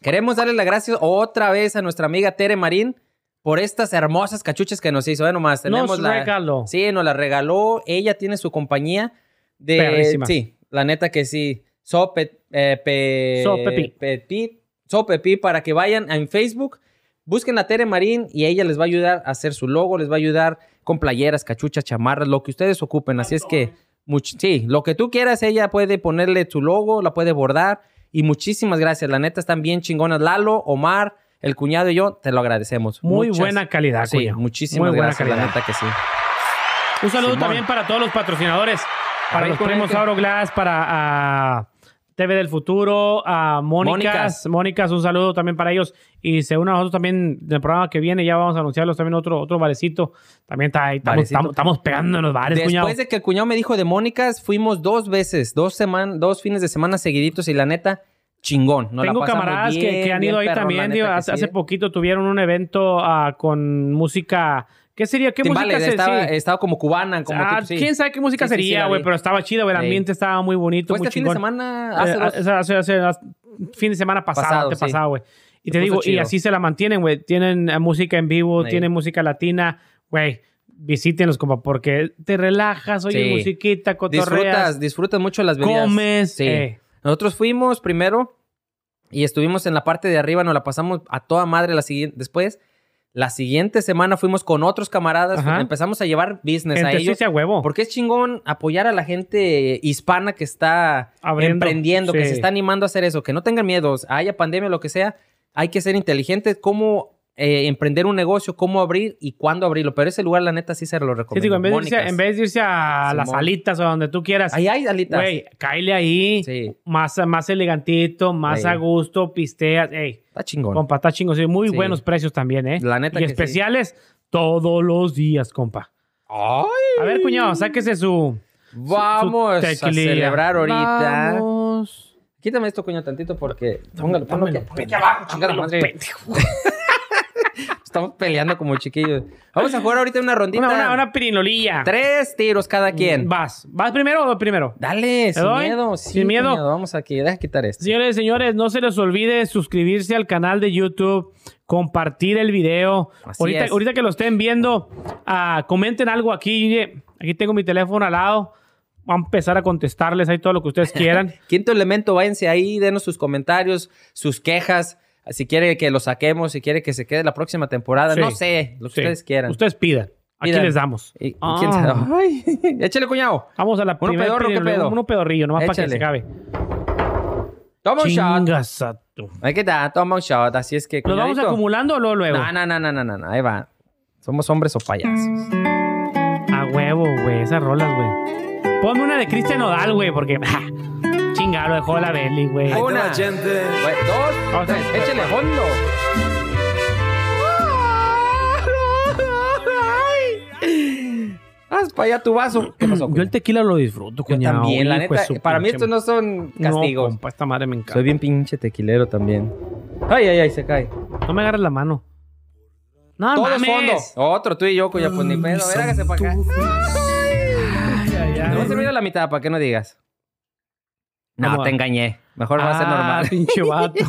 Queremos darle las gracias otra vez a nuestra amiga Tere Marín por estas hermosas cachuchas que nos hizo. Eh, nomás tenemos Nos la... regaló. Sí, nos la regaló. Ella tiene su compañía de... Perrísima. Sí, la neta que sí. So, pe, eh, pe- So Pepi. Pepi. So Pepi, para que vayan en Facebook, busquen a Tere Marín y ella les va a ayudar a hacer su logo, les va a ayudar con playeras, cachuchas, chamarras, lo que ustedes ocupen. Así es que, much- sí, lo que tú quieras, ella puede ponerle su logo, la puede bordar. Y muchísimas gracias. La neta están bien chingonas. Lalo, Omar, el cuñado y yo, te lo agradecemos. Muy Muchas- buena calidad, Sí, cuñado. muchísimas Muy buena gracias, la calidad. neta que sí. Un saludo Simón. también para todos los patrocinadores. Para Ahí los primos Auroglass, para ah, TV del Futuro, a Mónicas. Mónicas. Un saludo también para ellos. Y se unen a nosotros también del programa que viene. Ya vamos a anunciarlos también otro, otro barecito. También está ahí. Estamos, estamos, estamos pegando en los bares, Después cuñado. de que el cuñado me dijo de Mónicas, fuimos dos veces, dos, seman- dos fines de semana seguiditos y la neta, chingón. La Tengo camaradas que, bien, que han ido ahí también. digo, hace, sí, hace poquito tuvieron un evento ah, con música. ¿Qué sería? ¿Qué Timbales, música estaba, sí. estaba como cubana, como Ah, sí. ¿Quién sabe qué música sería, güey? pero estaba chido, güey. El ambiente estaba muy bonito, Fue muy este fin de semana, hace Eh, dos. hace- hace- hace- hace- fin de semana pasado, Pasado, te sí. pasado, güey. Y te digo, y así se la mantienen, güey. Tienen eh, música en vivo, tienen música latina, güey. Visítenlos, como porque te relajas, oye, Sí. musiquita, cotorreas, Disfrutas, disfrutas mucho las bebidas. comes. Sí. eh. Nosotros fuimos primero y estuvimos en la parte de arriba, nos la pasamos a toda madre la siguiente. Después, la siguiente semana fuimos con otros camaradas, Ajá. empezamos a llevar business a Gente, sí ellos. huevo. Porque es chingón apoyar a la gente hispana que está Abriendo, emprendiendo, que se está animando a hacer eso, que no tengan miedo, haya pandemia o lo que sea, hay que ser inteligentes, cómo eh, emprender un negocio, cómo abrir y cuándo abrirlo. Pero ese lugar, la neta, sí se lo Sí, recomiendo. digo, en vez, de irse, Mónicas. en vez de irse a las Simón. salitas o donde tú quieras, Ahí hay alitas. güey, cáele ahí. Sí, Más, más elegantito, más a gusto, pisteas. Ey, está chingón. compa, está chingo. Sí, muy Sí. buenos precios también, ¿eh? La neta y que sí. especiales todos los días, compa. Ay. A ver, cuñado, sáquese su. Vamos a celebrar ahorita. Vamos. Quítame esto, coño, tantito porque. Póngalo, póngalo abajo, chingada madre. Estamos peleando como chiquillos. Vamos a jugar ahorita una rondita. Una, una, una pirinolilla. Tres tiros cada quien. Vas. ¿Vas primero o voy primero? Dale, sin doy? miedo. Sin miedo. Vamos aquí, deja quitar esto. Señores y señores, no se les olvide suscribirse al canal de YouTube, compartir el video. Ahorita, que lo estén viendo, ah, comenten algo aquí. Aquí tengo mi teléfono al lado. Vamos a empezar a contestarles ahí todo lo que ustedes quieran. Quinto elemento, váyanse ahí, denos sus comentarios, sus quejas. Si quiere que lo saquemos, si quiere que se quede la próxima temporada, Sí. no sé, lo que Sí. ustedes quieran. Ustedes pidan. Aquí Pidan. les damos. Y- Ah. quién sabe. Ay, échale, cuñado. Vamos a la ¿Uno pedorro, qué pirinolilla. pedo? Uno pedorrillo, nomás para que Échale. se acabe. Toma un shot. Tu- Ahí está, toma un shot. Así es que. ¿Nos vamos acumulando o luego? luego? No, no, no, no, no, no, no, ahí va. Somos hombres o payasos. A huevo, güey. Esas rolas, güey. Ponme una de Cristian Nodal, güey, porque... Chingado, lo dejó la Belly, güey. Una, güey, dos, Vamos a- tres. Échale fondo. Haz para allá tu vaso. ¿Qué pasó? Yo el tequila lo disfruto, Yo cuñado. también, la hijo de neta. su Para mí pinche estos no son castigos. No, compa, esta madre me encanta. Soy bien pinche tequilero también. Ay, ay, ay, se cae. No me agarres la mano. No Todo mames. fondo. Otro, tú y yo, cuya, pues ni pedo. Ven, hágase para acá. Ay, ay, ay. No se mira la mitad, para que no digas. No, te engañé. Mejor va a ser Ah, normal. pinche vato.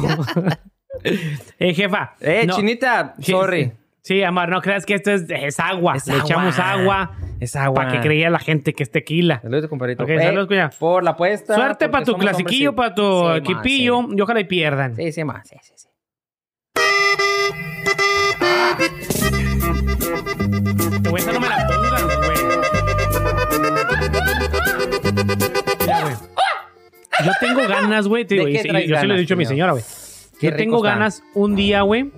eh, jefa. Eh, no. chinita, sorry. Sí, amor, no creas que esto es, es agua. Es Le echamos agua. Es agua. para que creía la gente que es tequila. Saludos, compadrito. Ok, Eh, saludos, cuñado. Por la apuesta. Suerte para tu clasiquillo, para tu Sí, ma, equipillo. Y ojalá y pierdan. Sí, sí, más. Sí, sí, sí. No me la Yo tengo ganas, güey. te ¿De digo, y- qué y traes yo se lo he dicho a mi señor? señora, güey. Yo tengo ganas un día, güey,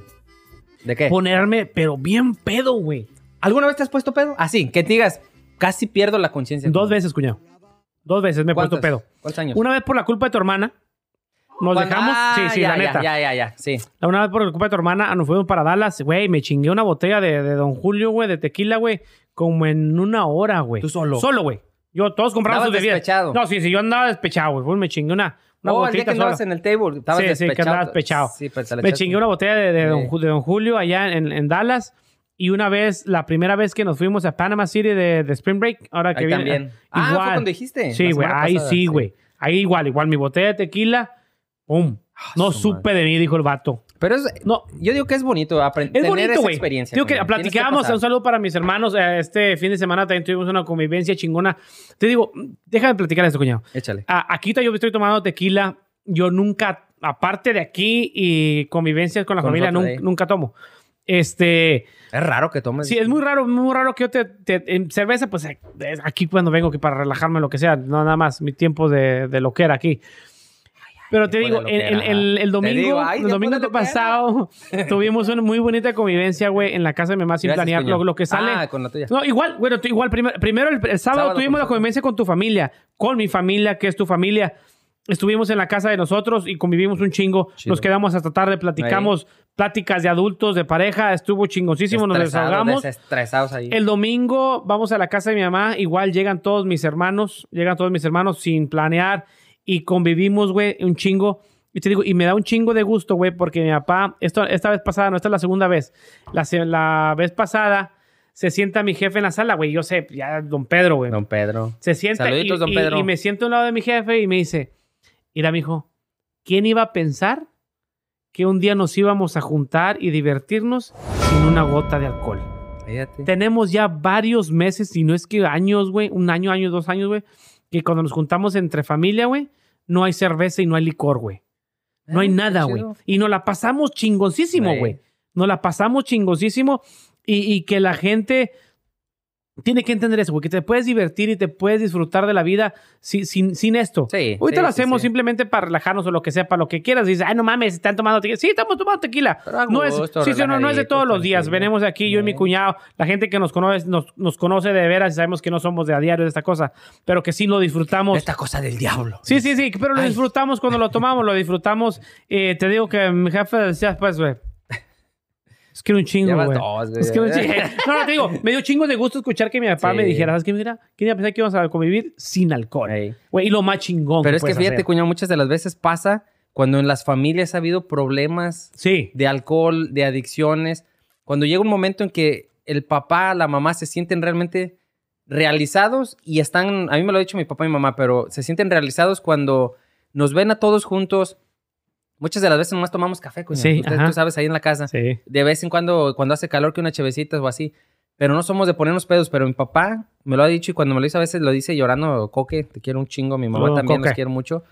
¿De qué? ponerme, pero bien pedo, güey. ¿Alguna vez te has puesto pedo? Así, que te digas, casi pierdo la conciencia. Dos veces, cuñado. Dos veces me he puesto pedo. ¿Cuántos años? Una vez por la culpa de tu hermana. Nos ¿Cuándo? dejamos. Ah, sí, sí, ya, la neta. Ya, ya, ya, sí. Una vez por la culpa de tu hermana, nos fuimos para Dallas, güey. Me chingué una botella de, de Don Julio, güey, de tequila, güey, como en una hora, güey. ¿Tú solo? Solo, güey. Yo, todos compramos sus bebidas. despechado. No, sí, sí, yo andaba despechado, güey. Pues me chingué una, una oh, el día que andabas sola. en el table, estabas Sí, sí, que despechado. andaba despechado. Sí, la Me chingué una botella de, de don, Sí. Ju- de Don Julio allá en, en Dallas. Y una vez, la primera vez que nos fuimos a Panama City de, de Spring Break, ahora que Ahí viene. también. Ah, igual. fue cuando dijiste. Sí, güey, ahí pasada, sí, güey. Ahí igual, igual, mi botella de tequila, ¡pum! No Ah, su supe de mí, dijo el vato. Pero es, No, yo digo que es bonito aprender es bonito, esa güey. experiencia. Digo que platicábamos, un saludo para mis hermanos. eh, Este fin de semana también tuvimos una convivencia chingona. Te digo, déjame platicar esto, cuñado. Échale. Aquí yo estoy tomando tequila. Yo nunca, aparte de aquí y convivencias con la Con familia, nunca tomo. Este, Es raro que tomes. sí, es muy raro, muy raro que yo te, te- en cerveza, pues eh, aquí cuando vengo que para relajarme, lo que sea, no nada más, mi tiempo de, de lo que era aquí. Pero te digo, el, el- el- el domingo, digo, el domingo que pasado, tuvimos una muy bonita convivencia, güey, en la casa de mi mamá sin Gracias, planear lo, lo que sale. Ah, con la tuya. No, igual, bueno, tú igual, primer- primero el, sábado, Sábado tuvimos la convivencia con tu familia, con mi familia, que es tu familia. Estuvimos en la casa de nosotros y convivimos un chingo. Chido. Nos quedamos hasta tarde, platicamos pláticas de adultos, de pareja. Estuvo chingosísimo, nos desahogamos. Desestresados ahí. El domingo vamos a la casa de mi mamá. Igual llegan todos mis hermanos, llegan todos mis hermanos sin planear y convivimos, güey, un chingo. Y te digo, y me da un chingo de gusto, güey, porque mi papá, esto, esta vez pasada, no, esta es la segunda vez. La, la vez pasada se sienta mi jefe en la sala, güey. Yo sé, ya don Pedro, güey. Don Pedro. Se sienta Saluditos, y, don y- Pedro. y me siento a un lado de mi jefe y me dice, mira, mijo, ¿quién iba a pensar que un día nos íbamos a juntar y divertirnos sin una gota de alcohol? Fíjate. Tenemos ya varios meses, si no es que años, güey, un año, año, dos años, güey, que cuando nos juntamos entre familia, güey, no hay cerveza y no hay licor, güey. No hay Ah, nada, güey. Y nos la pasamos chingoncísimo, Güey. güey. Nos la pasamos chingoncísimo y, y que la gente tiene que entender eso, güey, que te puedes divertir y te puedes disfrutar de la vida sin, sin, sin esto. Sí, Ahorita sí, lo hacemos sí. simplemente para relajarnos o lo que sea, para lo que quieras. Dices, ay, no mames, están tomando tequila. Sí, estamos tomando tequila. Pero No es, gusto, sí, sí, no, no es de todos los días. Venimos aquí, yo y mi cuñado, la gente que nos conoce, nos, nos conoce de veras y sabemos que no somos de a diario de esta cosa, pero que sí lo disfrutamos. Esta cosa del diablo. Sí, sí, sí, pero lo Ay. disfrutamos cuando lo tomamos, lo disfrutamos. Eh, te digo que mi jefe decía, pues, güey, Es que era un chingo, güey. Es que era un chingo. No, no, te digo, me dio chingos de gusto escuchar que mi papá Sí. me dijera, ¿sabes qué? Mira, ¿qué día pensé que íbamos a convivir sin alcohol? Ey. Güey, y lo más chingón Pero es que fíjate, hacer. cuñado, muchas de las veces pasa cuando en las familias ha habido problemas Sí. de alcohol, de adicciones, cuando llega un momento en que el papá, la mamá se sienten realmente realizados y están, a mí me lo ha dicho mi papá y mi mamá, pero se sienten realizados cuando nos ven a todos juntos. Muchas de las veces nomás tomamos café, cuñado. Sí, Usted- tú sabes, ahí en la casa. Sí. De vez en cuando, cuando hace calor, que una chevecita o así. Pero no somos de ponernos pedos. Pero mi papá me lo ha dicho y cuando me lo dice a veces lo dice llorando, Coque, te quiero un chingo. Mi mamá Saludos, también Coque. los quiere mucho.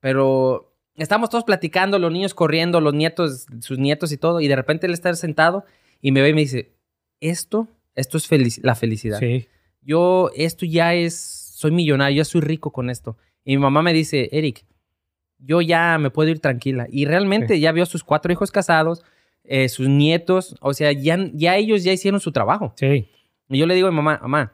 Pero estamos todos platicando, los niños corriendo, los nietos, sus nietos y todo. Y de repente él está sentado y me ve y me dice, esto, esto es felici- la felicidad. Sí. Yo, esto ya es, soy millonario, ya soy rico con esto. Y mi mamá me dice, Eric, yo ya me puedo ir tranquila. Y realmente ya vio a sus cuatro hijos casados, eh, sus nietos, o sea, ya, ya ellos ya hicieron su trabajo. Sí. Y yo le digo a mi mamá, mamá,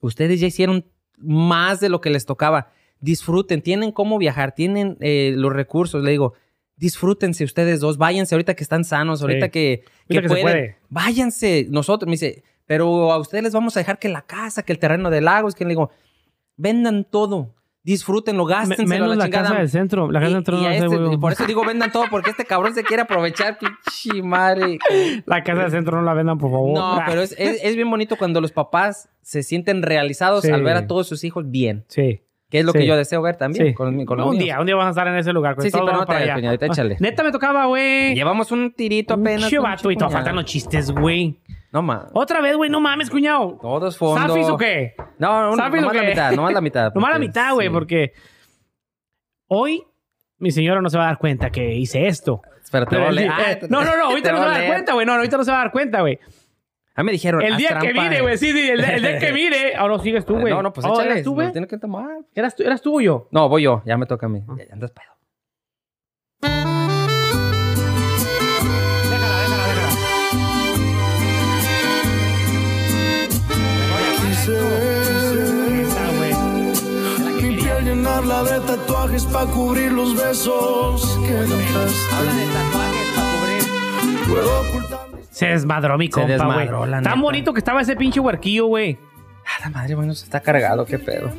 ustedes ya hicieron más de lo que les tocaba. Disfruten, tienen cómo viajar, tienen eh, los recursos. Le digo, disfrútense ustedes dos, váyanse ahorita que están sanos, ahorita Sí. que, que pueden. puede. Váyanse, nosotros, me dice, pero a ustedes les vamos a dejar que la casa, que el terreno de lagos, que le digo, vendan todo, disfrútenlo, gástenselo menos la, la chingada. casa del centro. La casa Y- del centro y no sé, este- güey. por eso digo vendan todo, porque este cabrón se quiere aprovechar, pinche madre. La casa del centro no la vendan, por favor. No, Ah. pero es, es- es bien bonito cuando los papás se sienten realizados Sí. al ver a todos sus hijos bien. Sí. Que es lo Sí. que yo deseo ver también Sí. con, mi- con los un día, un día vas a estar en ese lugar. Sí, sí, pero no te hagas, cuñadita, échale. Neta me tocaba, güey. Llevamos un tirito Un apenas. pinche pinche vato y te faltan los chistes, güey. No. Otra vez, güey, no mames, cuñado. Todos fondos. ¿Safis o qué? No, no, ¿Safis o nomás la mitad, nomás la mitad. Nomás la mitad, güey, sí. porque hoy mi señora no se va a dar cuenta que hice esto. Espérate, Pero voy a Ah, eh, no, no, no, ahorita te no se va a dar cuenta, güey. No, ahorita no se va a dar cuenta, güey. A mí me dijeron. El día que vine, güey, sí, sí, el, el día que vine. Ahora sigues tú, güey. No, no, pues échale. ¿Eras tú, no güey? tiene que tomar. ¿Eras tú, ¿Eras tú o yo? No, voy yo. Ya me toca a mí. Ah. Ya andas pedo. Llenarla de tatuajes pa' cubrir los besos que dejaste. Habla de tatuajes para cubrir. Puedo ocultar mis Se desmadró mi Se compa, güey. Tan neta. bonito que estaba ese pinche huerquillo, güey. Ah, la madre, bueno, se está cargado. Qué pedo.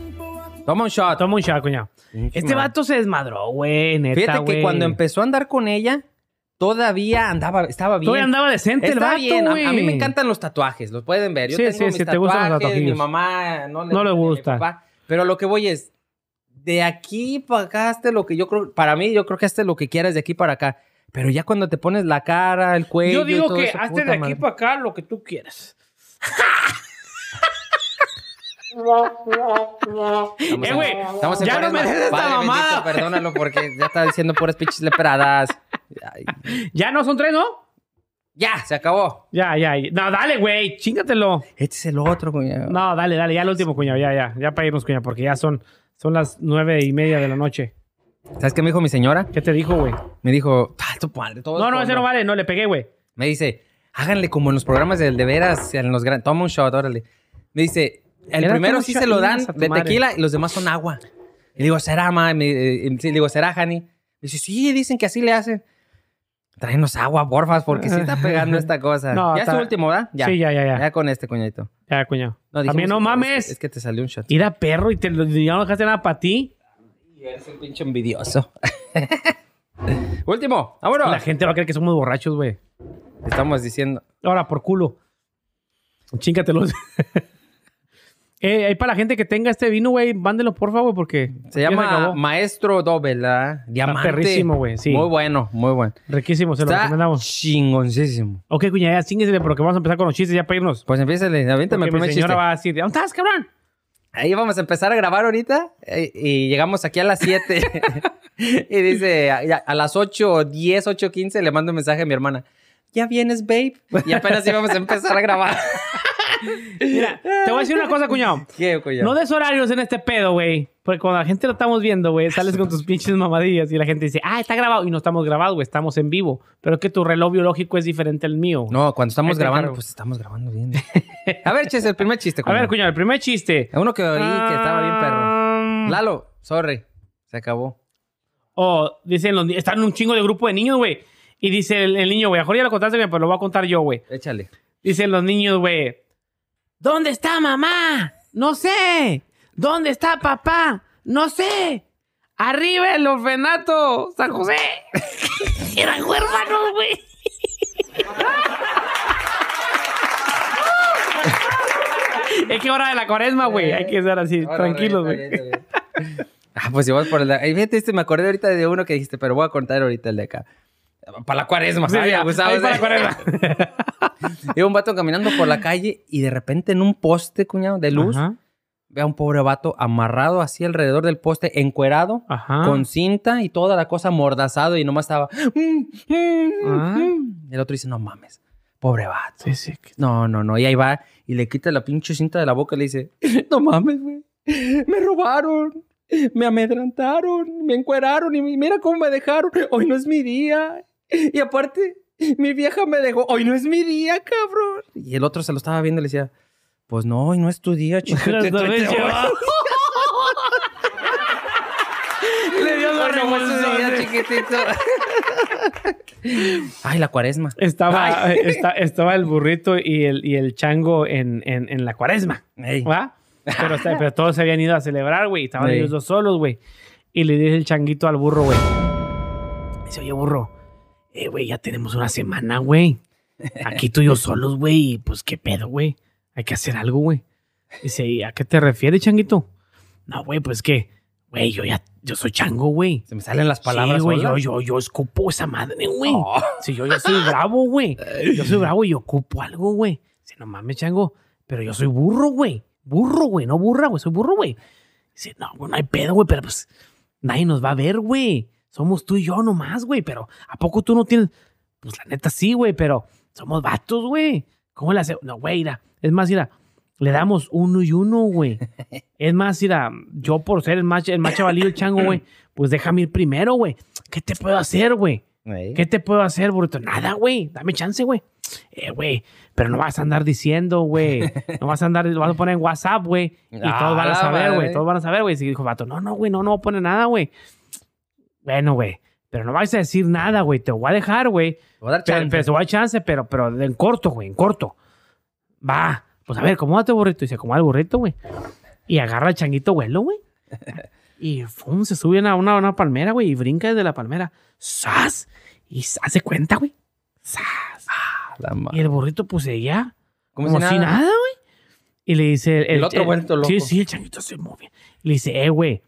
Toma un shot. Toma un shot, cuñado. Pinche Este madre. vato se desmadró, güey, neta, Fíjate que güey. cuando empezó a andar con ella, todavía andaba, estaba bien. Todavía andaba decente el Está vato, bien. A, güey. a mí me encantan los tatuajes, los pueden ver. Yo Sí, tengo sí, mis sí, te gustan los tatuajes, mi mamá no le, No le mi gusta. papá. Pero lo que voy es, de aquí para acá, hazte lo que yo creo, para mí yo creo que hazte lo que quieras de aquí para acá. Pero ya cuando te pones la cara, el cuello Yo y digo todo que eso, hazte de aquí madre. para acá lo que tú quieras. Estamos Eh, güey, ya no me des esta Padre bendito, mamada. perdónalo porque ya está diciendo puras pinches leperadas. Ay, Ya no son tres, ¿no? ya, se acabó. Ya, ya. ya. No, dale, güey. Chingatelo. Este es el otro, cuñado. No, dale, dale. Ya el último, cuñado. Ya, ya. Ya para irnos, cuñado, porque ya son, son las nueve y media de la noche. ¿Sabes qué me dijo mi señora? ¿Qué te dijo, güey? Me dijo, "Ah, tu padre, todo No, no, fondo". ese no vale. No, le pegué, güey. Me dice, háganle como en los programas del de veras, en los gran... Toma un shot, órale. Me dice, el Era primero sí se lo dan de madre. tequila y los demás son agua. Y le digo, ¿será, ma? Me, eh, le digo, ¿será, Hani? Me dice, sí, dicen que así le hacen. Tráenos agua, porfas, porque sí está pegando esta cosa. No, ya es tu último, ¿verdad? Ya. Sí, ya, ya, ya. Ya con este, cuñadito. Ya, cuñado. No, También no mames. Es que, es que te salió un shot. Ir a perro y te, ya no dejaste nada para ti. Y eres un pinche envidioso. último, vámonos. La gente va a creer que somos borrachos, güey. Estamos diciendo. Ahora, por culo. Chíncatelos. eh, ahí para la gente que tenga este vino, güey, mándelo, por favor, porque Se llama acabó. Maestro Doble, ¿verdad? Diamante. perrísimo, güey, sí. Muy bueno, muy bueno. Riquísimo, se lo Está recomendamos. chingoncísimo. Ok, cuña, ya chinguesele, pero que vamos a empezar con los chistes ya para irnos. Pues empiézale, avéntame el Porque mi primer señora chiste. va a decir, ¿dónde estás, cabrón? Ahí vamos a empezar a grabar ahorita eh, y llegamos aquí a las 7. y dice, a, a las 8, 10, 8, 15 le mando un mensaje a mi hermana. ¿Ya vienes, babe? Y apenas íbamos a empezar a grabar. Mira, te voy a decir una cosa, cuñado. ¿Qué, cuñado? No des horarios en este pedo, güey. Porque cuando la gente lo estamos viendo, güey, sales con tus pinches mamadillas y la gente dice, ah, está grabado. Y no estamos grabados, güey, estamos en vivo. Pero es que tu reloj biológico es diferente al mío. No, cuando estamos grabando, pues estamos grabando bien. A ver, ches, el primer chiste, a cuñado. ver, cuñado, el primer chiste. Uno que oí que estaba bien perro. Ah, Lalo, sorry. Se acabó. O dicen, los, están un chingo de grupo de niños, güey. Y dice el, el niño, güey, ahora ya lo contaste, pero lo voy a contar yo, güey. Échale. Dicen los niños, güey. ¿Dónde está mamá? No sé. ¿Dónde está papá? No sé. Arriba el orfanato, San José. Eran huérfanos, güey. es que hora de la cuaresma, güey. Hay que estar así, tranquilos, güey. Ah, pues si vamos por el fíjate, este, me acordé ahorita de uno que dijiste, pero voy a contar ahorita el de acá. Para la cuaresma. Sí, ya, abusado, ahí para ¿sí? la cuaresma. Iba un vato caminando por la calle y de repente en un poste, cuñado, de luz, Ajá, ve a un pobre vato amarrado así alrededor del poste, encuerado, ajá. con cinta y toda la cosa amordazado y nomás estaba... "Mm, mm, Ah. mm". El otro dice, no mames, pobre vato. Sí, sí. que- No, no, no. Y ahí va y le quita la pinche cinta de la boca y le dice, no mames, güey. Me robaron. Me amedrantaron. Me encueraron y mira cómo me dejaron. Hoy no es mi día. Y aparte, mi vieja me dejó. Hoy no es mi día, cabrón. Y el otro se lo estaba viendo y le decía, pues no, hoy no es tu día, chico. Te- Le dio la día, chiquitito. Ay, la cuaresma. Estaba, eh, esta- estaba el burrito y el, y el chango en, en, en la cuaresma. Pero, pero todos se habían ido a celebrar, güey. Estaban ellos dos solos, güey. Y le dice el changuito al burro, güey. Dice, oye, burro. Eh, güey, ya tenemos una semana, güey. Aquí tú y yo solos, güey. y, Pues, ¿qué pedo, güey? Hay que hacer algo, güey. Dice, ¿y a qué te refieres, changuito? No, güey, pues que, güey, yo ya, yo soy chango, güey. Se me salen las palabras. Sí, güey, yo, yo, yo escupo esa madre, güey. Oh. Sí, yo, yo soy bravo, güey. Yo soy bravo y ocupo algo, güey. Dice, no mames, chango. Pero yo soy burro, güey. Burro, güey. No burra, güey. Soy burro, güey. Dice, no, güey, no hay pedo, güey. Pero pues nadie nos va a ver, güey. Somos tú y yo nomás, güey. Pero ¿a poco tú no tienes? Pues la neta sí, güey. Pero somos vatos, güey. ¿Cómo le hacemos? No, güey, mira. Es más, mira. Le damos uno y uno, güey. Es más, mira, yo por ser el más, el más chavalillo, el chango, güey, pues déjame ir primero, güey. ¿Qué te puedo hacer, güey? Ey. ¿Qué te puedo hacer, burrito? Nada, güey. Dame chance, güey. Eh, güey. Pero no vas a andar diciendo, güey. No vas a andar, lo vas a poner en WhatsApp, güey. Y Ah, todos van a saber, güey. Todos van a saber, güey. Y dijo, vato, no, no, güey, no, no voy a poner nada, güey. Bueno, güey. Pero no vais a decir nada, güey. Te voy a dejar, güey. Te voy a dar Pero, chance. pero te voy a dar chance, pero, pero en corto, güey, en corto. Va. Pues a ver, acomódate, burrito. Y se acomoda el burrito, güey. Y agarra el changuito vuelo, güey. Y fum, se sube a una, una, palmera, güey. Y brinca desde la palmera. ¡Sas! Y hace cuenta, güey. ¡Sas! La ma- Y el burrito, pues seguía Como como, si nada. güey. Y le dice... El otro vuelto loco. Sí, sí, el changuito se mueve. Y le dice, eh, güey.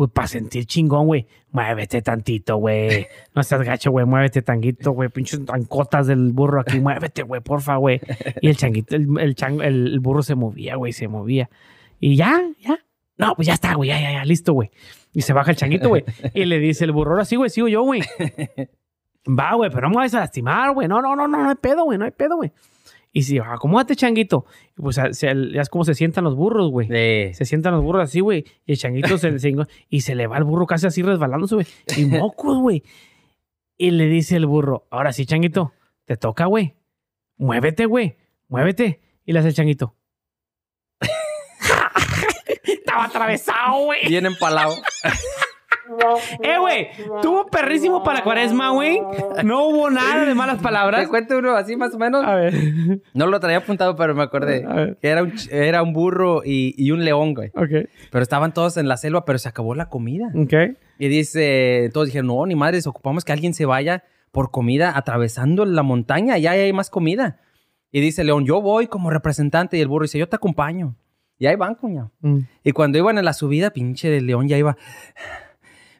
Pues para sentir chingón, güey. Muévete tantito, güey. No seas gacho, güey. Muévete tanguito, güey. Pinches trancotas del burro aquí. Muévete, güey, porfa, güey. Y el changuito, el, el, chango- el- el burro se movía, güey. Se movía. Y ya, ya. No, pues ya está, güey. Ya, ya, ya. Listo, güey. Y se baja el changuito, güey. Y le dice el burro, ahora sí, güey. Sigo yo, güey. Va, güey, pero no me vayas a lastimar, güey. No, no, no, no, no hay pedo, güey. No hay pedo, güey. Y si, acomódate, changuito. Y pues a- se- ya es como se sientan los burros, güey. Eh, Se sientan los burros así, güey. Y el changuito se, se- y se le va el burro casi así resbalándose, güey. Y mocos, güey. Y le dice el burro, ahora sí, changuito, te toca, güey. Muévete, güey. Muévete. Y le hace el changuito. Estaba atravesado, güey. bien empalado. Eh, güey. Tuvo perrísimo para la cuaresma, güey. No hubo nada de malas Te palabras. cuento uno así más o menos. A ver. No lo traía apuntado, pero me acordé. A ver. Que era un, ch- era un burro y, y un león, güey. Ok. Pero estaban todos en la selva, pero se acabó la comida. Ok. Y dice, todos dijeron, no, ni madres, ocupamos que alguien se vaya por comida atravesando la montaña, ya hay más comida. Y dice León, yo voy como representante. Y el burro dice, yo te acompaño. Y ahí van, cuñado. Mm. Y cuando iban en la subida, pinche el león ya iba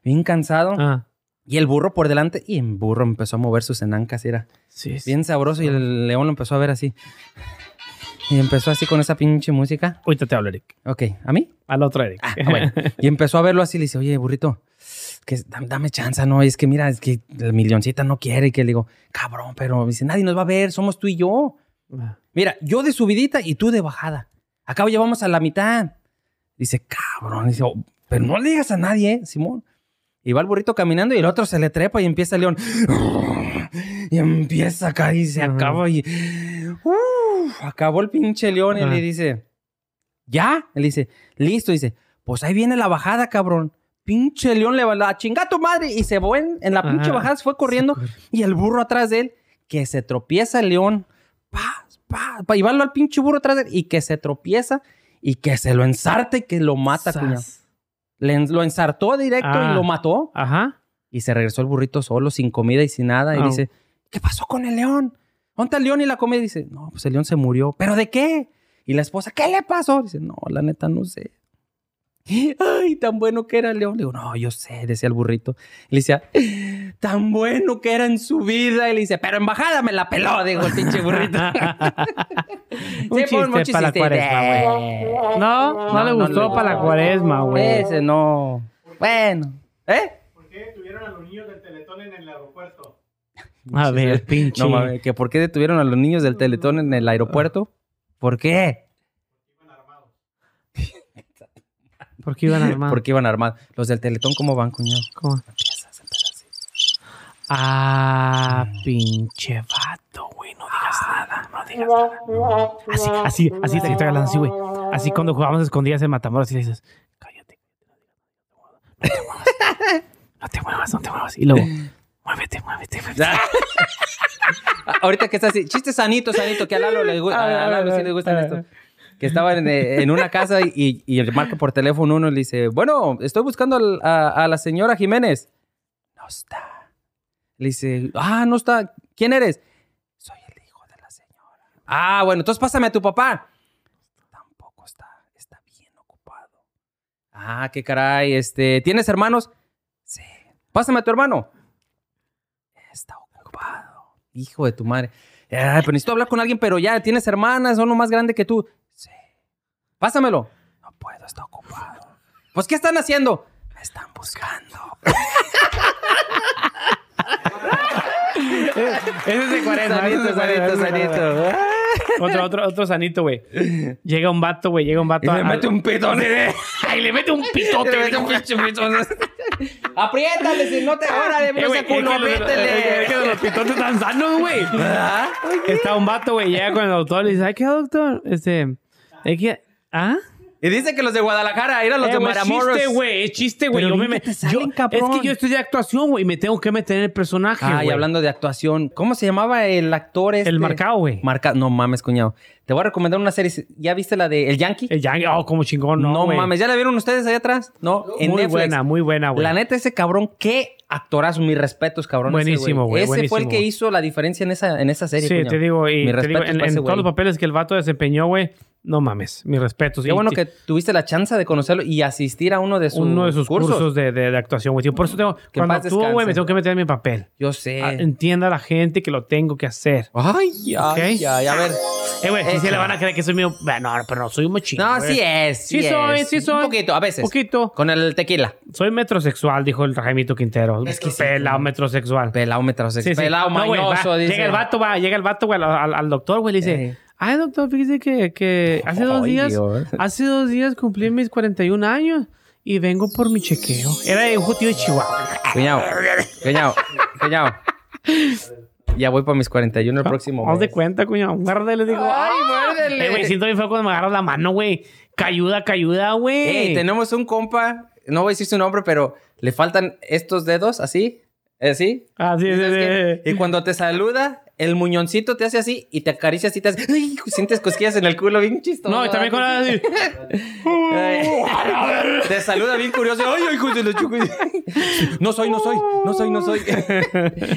bien cansado. Ah. Y el burro por delante, y el burro empezó a mover sus enancas, y era Sí, bien sabroso. Y el león lo empezó a ver así. Y empezó así con esa pinche música. Ahorita te hablo, Eric. Ok, ¿a mí? Al otro, Eric. Ah, bueno. Y empezó a verlo así y le dice, oye, burrito, que dame, chance, no, es que mira, es que el milloncita no quiere. Y que le digo, cabrón, pero dice, nadie nos va a ver, somos tú y yo. Mira, yo de subidita y tú de bajada. Acá llevamos a la mitad. Dice, cabrón, dice, "Oh, pero no le digas a nadie, ¿eh, Simón. Y va el burrito caminando y el otro se le trepa y empieza el león. Y empieza acá y se Ajá. acaba y... Uf, acabó el pinche león y le dice, ¿ya? Él dice, listo. Dice, pues ahí viene la bajada, cabrón. pinche león le va a chingar a tu madre y se fue en, en la pinche Ajá. bajada, se fue corriendo y el burro atrás de él, que se tropieza el león, pa, pa, para llevarlo al pinche burro atrás de él y que se tropieza y que se lo ensarte y que lo mata, cuñado. Le lo ensartó directo Ah. y lo mató. Ajá. Y se regresó el burrito solo, sin comida y sin nada. Y Ah. dice, ¿qué pasó con el león? ¿Dónde el león y la comida? Y dice, no, pues el león se murió. ¿Pero de qué? Y la esposa, ¿qué le pasó? Dice, no, la neta no sé. Ay, tan bueno que era el león. Le digo, no, yo sé, decía el burrito. Y le decía, tan bueno que era en su vida. Y le dice, pero en bajada me la peló, digo el pinche burrito. Un Sí, un chiste para la cuaresma, güey. No, no, No, le no gustó le- para la cuaresma, güey. Ese no. Bueno. ¿Eh? ¿Por qué tuvieron a los niños del Teletón en el aeropuerto? A ver, pinche. No mames, que por qué detuvieron a los niños del Teletón en el aeropuerto? ¿Por qué? ¿Por qué iban armados? Porque iban armados. Los del Teletón, ¿cómo van, cuñado? ¿Cómo? Ah, pinche vato, güey. No digas nada, no digas nada. Así, así, así te estoy hablando así, güey. Así cuando jugábamos escondidas en Matamoros y le dices, cállate. No te muevas. No te muevas, no te muevas. Y luego, muévete, muévete, muévete. Ah, Ahorita que está así, chiste sanito, sanito, que a Lalo le, a, a Lalo sí le gustan esto. Que estaba en, eh, en una casa y, y marca por teléfono uno y le dice, bueno, estoy buscando a la señora Jiménez. No está. Le dice, ah, no está. ¿Quién eres? Soy el hijo de la señora. Ah, bueno, entonces pásame a tu papá. Tampoco está. Está bien ocupado. Ah, qué caray. Este, ¿tienes hermanos? Sí. Pásame a tu hermano. Está ocupado. Hijo de tu madre. Pero necesito hablar con alguien, pero ya tienes hermanas, son uno más grande que tú. Sí. Pásamelo. No puedo, está ocupado. Pues, ¿qué están haciendo? Me están buscando. Ese es de cuaresma. ese es de Sanito, sanito. Otro, otro, otro sanito, güey. Llega un vato, güey. Llega un vato. Y le a- mete un pitón. Ay, le mete un pitote. Le mete un pinche pitón. Apriétale, si no te... Órale, Eh, no güey, se culo, es que los- es que los pitotes están sanos, güey. ¿Ah? Está un vato, güey, llega con el doctor y le dice, ay, ¿qué doctor? Este, es que, ¿ah? Y dice que los de Guadalajara eran los Eh, de güey, Matamoros. chiste, güey, es chiste, güey. Yo me bien que me- te salen, yo- cabrón. Es que yo estoy de actuación, güey, y me tengo que meter en el personaje, Ah, y hablando de actuación, ¿cómo se llamaba el actor este? El marcado, güey. Marca... No mames, cuñado. Te voy a recomendar una serie. ¿Ya viste la de El Yankee? El Yankee, oh, como chingón, no, no mames, ¿ya la vieron ustedes allá atrás? No, en Muy Netflix. buena, muy buena, güey. La neta, ese cabrón, qué actorazo, mis respetos, cabrón. Buenísimo, güey, Ese fue el que hizo la diferencia en esa, en esa serie. Sí, te digo, y te digo, en, todos los papeles que el vato desempeñó, güey, no mames, mis respetos. Qué Y bueno que tuviste la chance de conocerlo y asistir a uno de sus, uno de sus cursos, de, de- de actuación, güey. Por eso tengo, Que cuando actúo, güey, me tengo que meter en mi papel. Yo sé. Ah, Entienda a la gente que lo tengo que hacer. Ay, ay, Ok. ay, a ver. Eh, güey, si se le van a creer que soy mío. Bueno, pero no soy muy chingón. No, güey. sí es. Sí soy, es. sí soy. Un poquito, a veces. Poquito. Con el tequila. Soy metrosexual, dijo el Jaimito Quintero. Es que Pelado metrosexual. Pelado metrosexual. Sí, sí. Pelado No, mañoso, va, dice. Llega el vato, va, llega el vato, güey, al, al- al doctor, güey, le dice, Eh. ay, doctor, fíjese que, que hace dos días, Dios. hace dos días cumplí mis 41 años y vengo por mi chequeo. Era de un judío de Chihuahua. Cuñado, cuñado, cuñado. Ya voy para mis 41 el próximo Haz de cuenta, cuñado. Muerde, le digo, ay, muérdele. Eh, güey, siento bien feo cuando me agarras la mano, güey. Cayuda, cayuda, güey. Ey, tenemos un compa, no voy a decir su nombre, pero le faltan estos dedos así, así. Ah, sí, sí. Y cuando te saluda, el muñoncito te hace así y te acaricia así, te hace, ay, sientes cosquillas en el culo, bien chistoso. No, y también con la... así. Te saluda bien curioso. Ay, hijo de la chucu. No soy, no soy, no soy, no soy.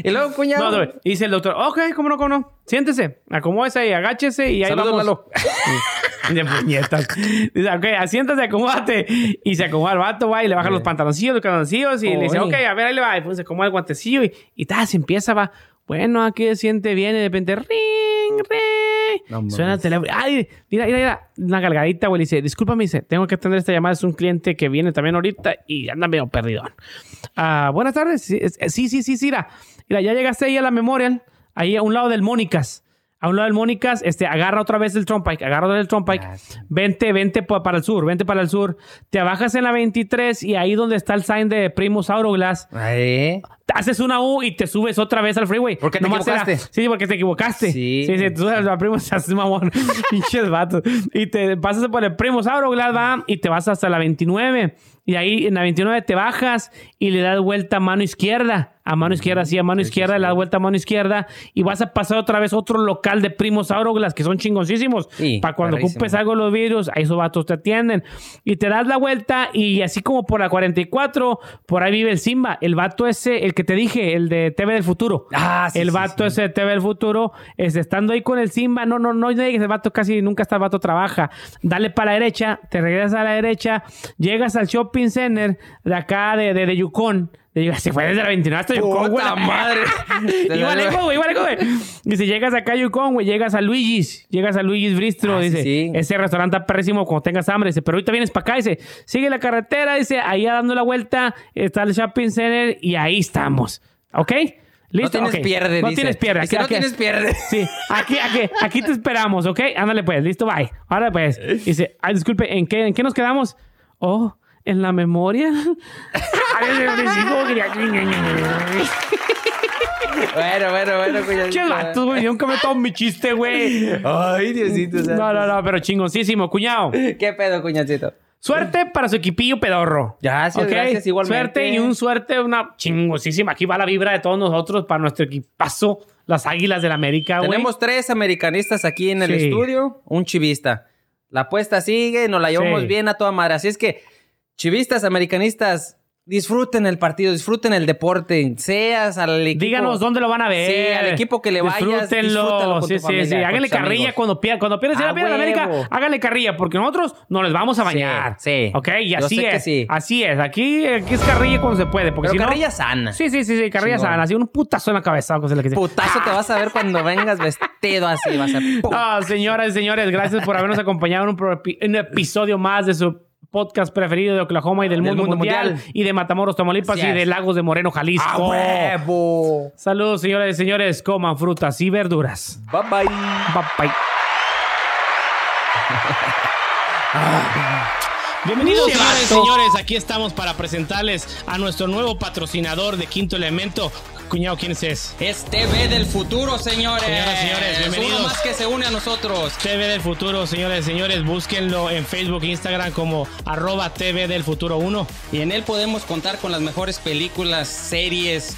y luego, cuñado. No, dice el doctor, ok, ¿cómo no, cómo no? Siéntese, acomódese ahí, agáchese y ahí Saludos, vamos. De puñetas. Dice, ok, asiéntase, acomódate. Y se acomoda el vato, va, y le baja los pantaloncillos, los calzoncillos, y le dice, ok, a ver, ahí le va. Y pues se acomoda el guantecillo y, y tal, se empieza, va. Bueno, aquí se siente bien, y de repente, ring, ring. No. Suena el teléfono. Ay, mira, mira, mira. Una galgadita, güey. Dice, discúlpame, dice, tengo que atender esta llamada. Es un cliente que viene también ahorita y anda medio perdidón. Ah, buenas tardes. Sí, es- sí, sí, sí, sí, mira. Mira, ya llegaste ahí a la Memorial, ahí a un lado del Mónicas. A un lado del Mónicas, este, agarra otra vez el Turnpike, agarra otra vez el Turnpike. Ah, sí. Vente, vente pa- para el sur, vente para el sur. Te bajas en la 23 y ahí donde está el sign de Primus Auroglass, Ay, te haces una U y te subes otra vez al freeway. ¿Por qué te Nomás equivocaste? sí, porque te equivocaste. Sí. Sí, sí, tú se hace mamón. Pinches vatos. Y te pasas por el Primus Auroglass, va, y te vas hasta la 29. y ahí en la 29 te bajas y le das vuelta a mano izquierda. A mano izquierda, sí, a mano izquierda, le das vuelta a mano izquierda y vas a pasar otra vez otro local de primos Auroglas que son chingoncísimos. Sí, para cuando perrísimo. ocupes algo los vidrios, ahí esos vatos te atienden. Y te das la vuelta y así como por la 44, por ahí vive el Simba. El vato ese, el que te dije, el de TV del Futuro. Ah, sí, el sí, vato sí. ese de TV del Futuro, es, estando ahí con el Simba, no, no, no llegues, el vato casi nunca está, el vato trabaja. Dale para la derecha, te regresas a la derecha, llegas al shopping center de acá de, de, de Yukon. Se fue desde la 29 hasta Yukon, güey. Puta madre. Iba lejos, güey, iba lejos, güey. Dice, llegas acá a Yukon, güey, llegas a Luigi's, llegas a Luigi's Bristro, Ah, dice, sí. ese restaurante está perrísimo cuando tengas hambre, dice, pero ahorita vienes para acá, dice, sigue la carretera, dice, ahí dando la vuelta, está el shopping center y ahí estamos, ¿ok? ¿Listo? No tienes Ok. pierde, No dice. tienes pierde. Dice, no tienes pierde. Sí, aquí, aquí, aquí te esperamos, ¿ok? Ándale pues, listo, bye. Ahora pues, dice, ay, disculpe, ¿en qué, ¿en qué nos quedamos? Oh, ¿en la memoria? Bueno, bueno, bueno, cuñadito. Che vatos, güey. Nunca me tomo mi chiste, güey. Ay, Diosito. santo. No, no, no, pero chingoncísimo, cuñado. ¿Qué pedo, cuñadito? Suerte para su equipillo pedorro. Gracias, ¿Ok? gracias, igualmente. Suerte y un suerte, una chingosísima. Aquí va la vibra de todos nosotros para nuestro equipazo, las Águilas del América, güey. Tenemos tres americanistas aquí en el Sí. estudio, un chivista. La apuesta sigue, nos la llevamos Sí. bien a toda madre. Así es que, chivistas, americanistas, disfruten el partido, disfruten el deporte, seas al equipo. Díganos dónde lo van a ver. Sí, al equipo que le vayas, disfrútalo Disfrútenlo. con Sí, tu sí, familia, sí. Háganle carrilla amigos. cuando pierdan. Cuando pierdan, si la huevo. América, háganle carrilla, porque nosotros nos les vamos a Sí, bañar. sí. ¿Ok? Y Yo así que es. sí. Así es. Aquí, aquí es carrilla cuando se puede. Porque Pero si no- carrilla sana. Sí, sí, sí, sí, carrilla Chingón. sana. Así un putazo en la cabeza. Cosa la que. Putazo te vas a ver cuando vengas vestido así. Va a ser. ¡pum! No, señoras y señores, gracias por habernos acompañado en un, pro- un episodio más de su podcast preferido de Oklahoma y del, Del mundo, mundo mundial, mundial. y de Matamoros, Tamaulipas Así y de. Lagos de Moreno, ¡A Jalisco. huevo! Saludos, señores y señores. Coman frutas y verduras. Bye bye. Bye, bye. Bienvenidos, señores señores. Aquí estamos para presentarles a nuestro nuevo patrocinador de Quinto Elemento. Cuñado, ¿quién es? Es TV del futuro, señores. Señoras señores, bienvenidos. Uno más que se une a nosotros. TV del Futuro, señores señores, búsquenlo en Facebook e Instagram como arroba TV del Futuro 1. Y en él podemos contar con las mejores películas, series,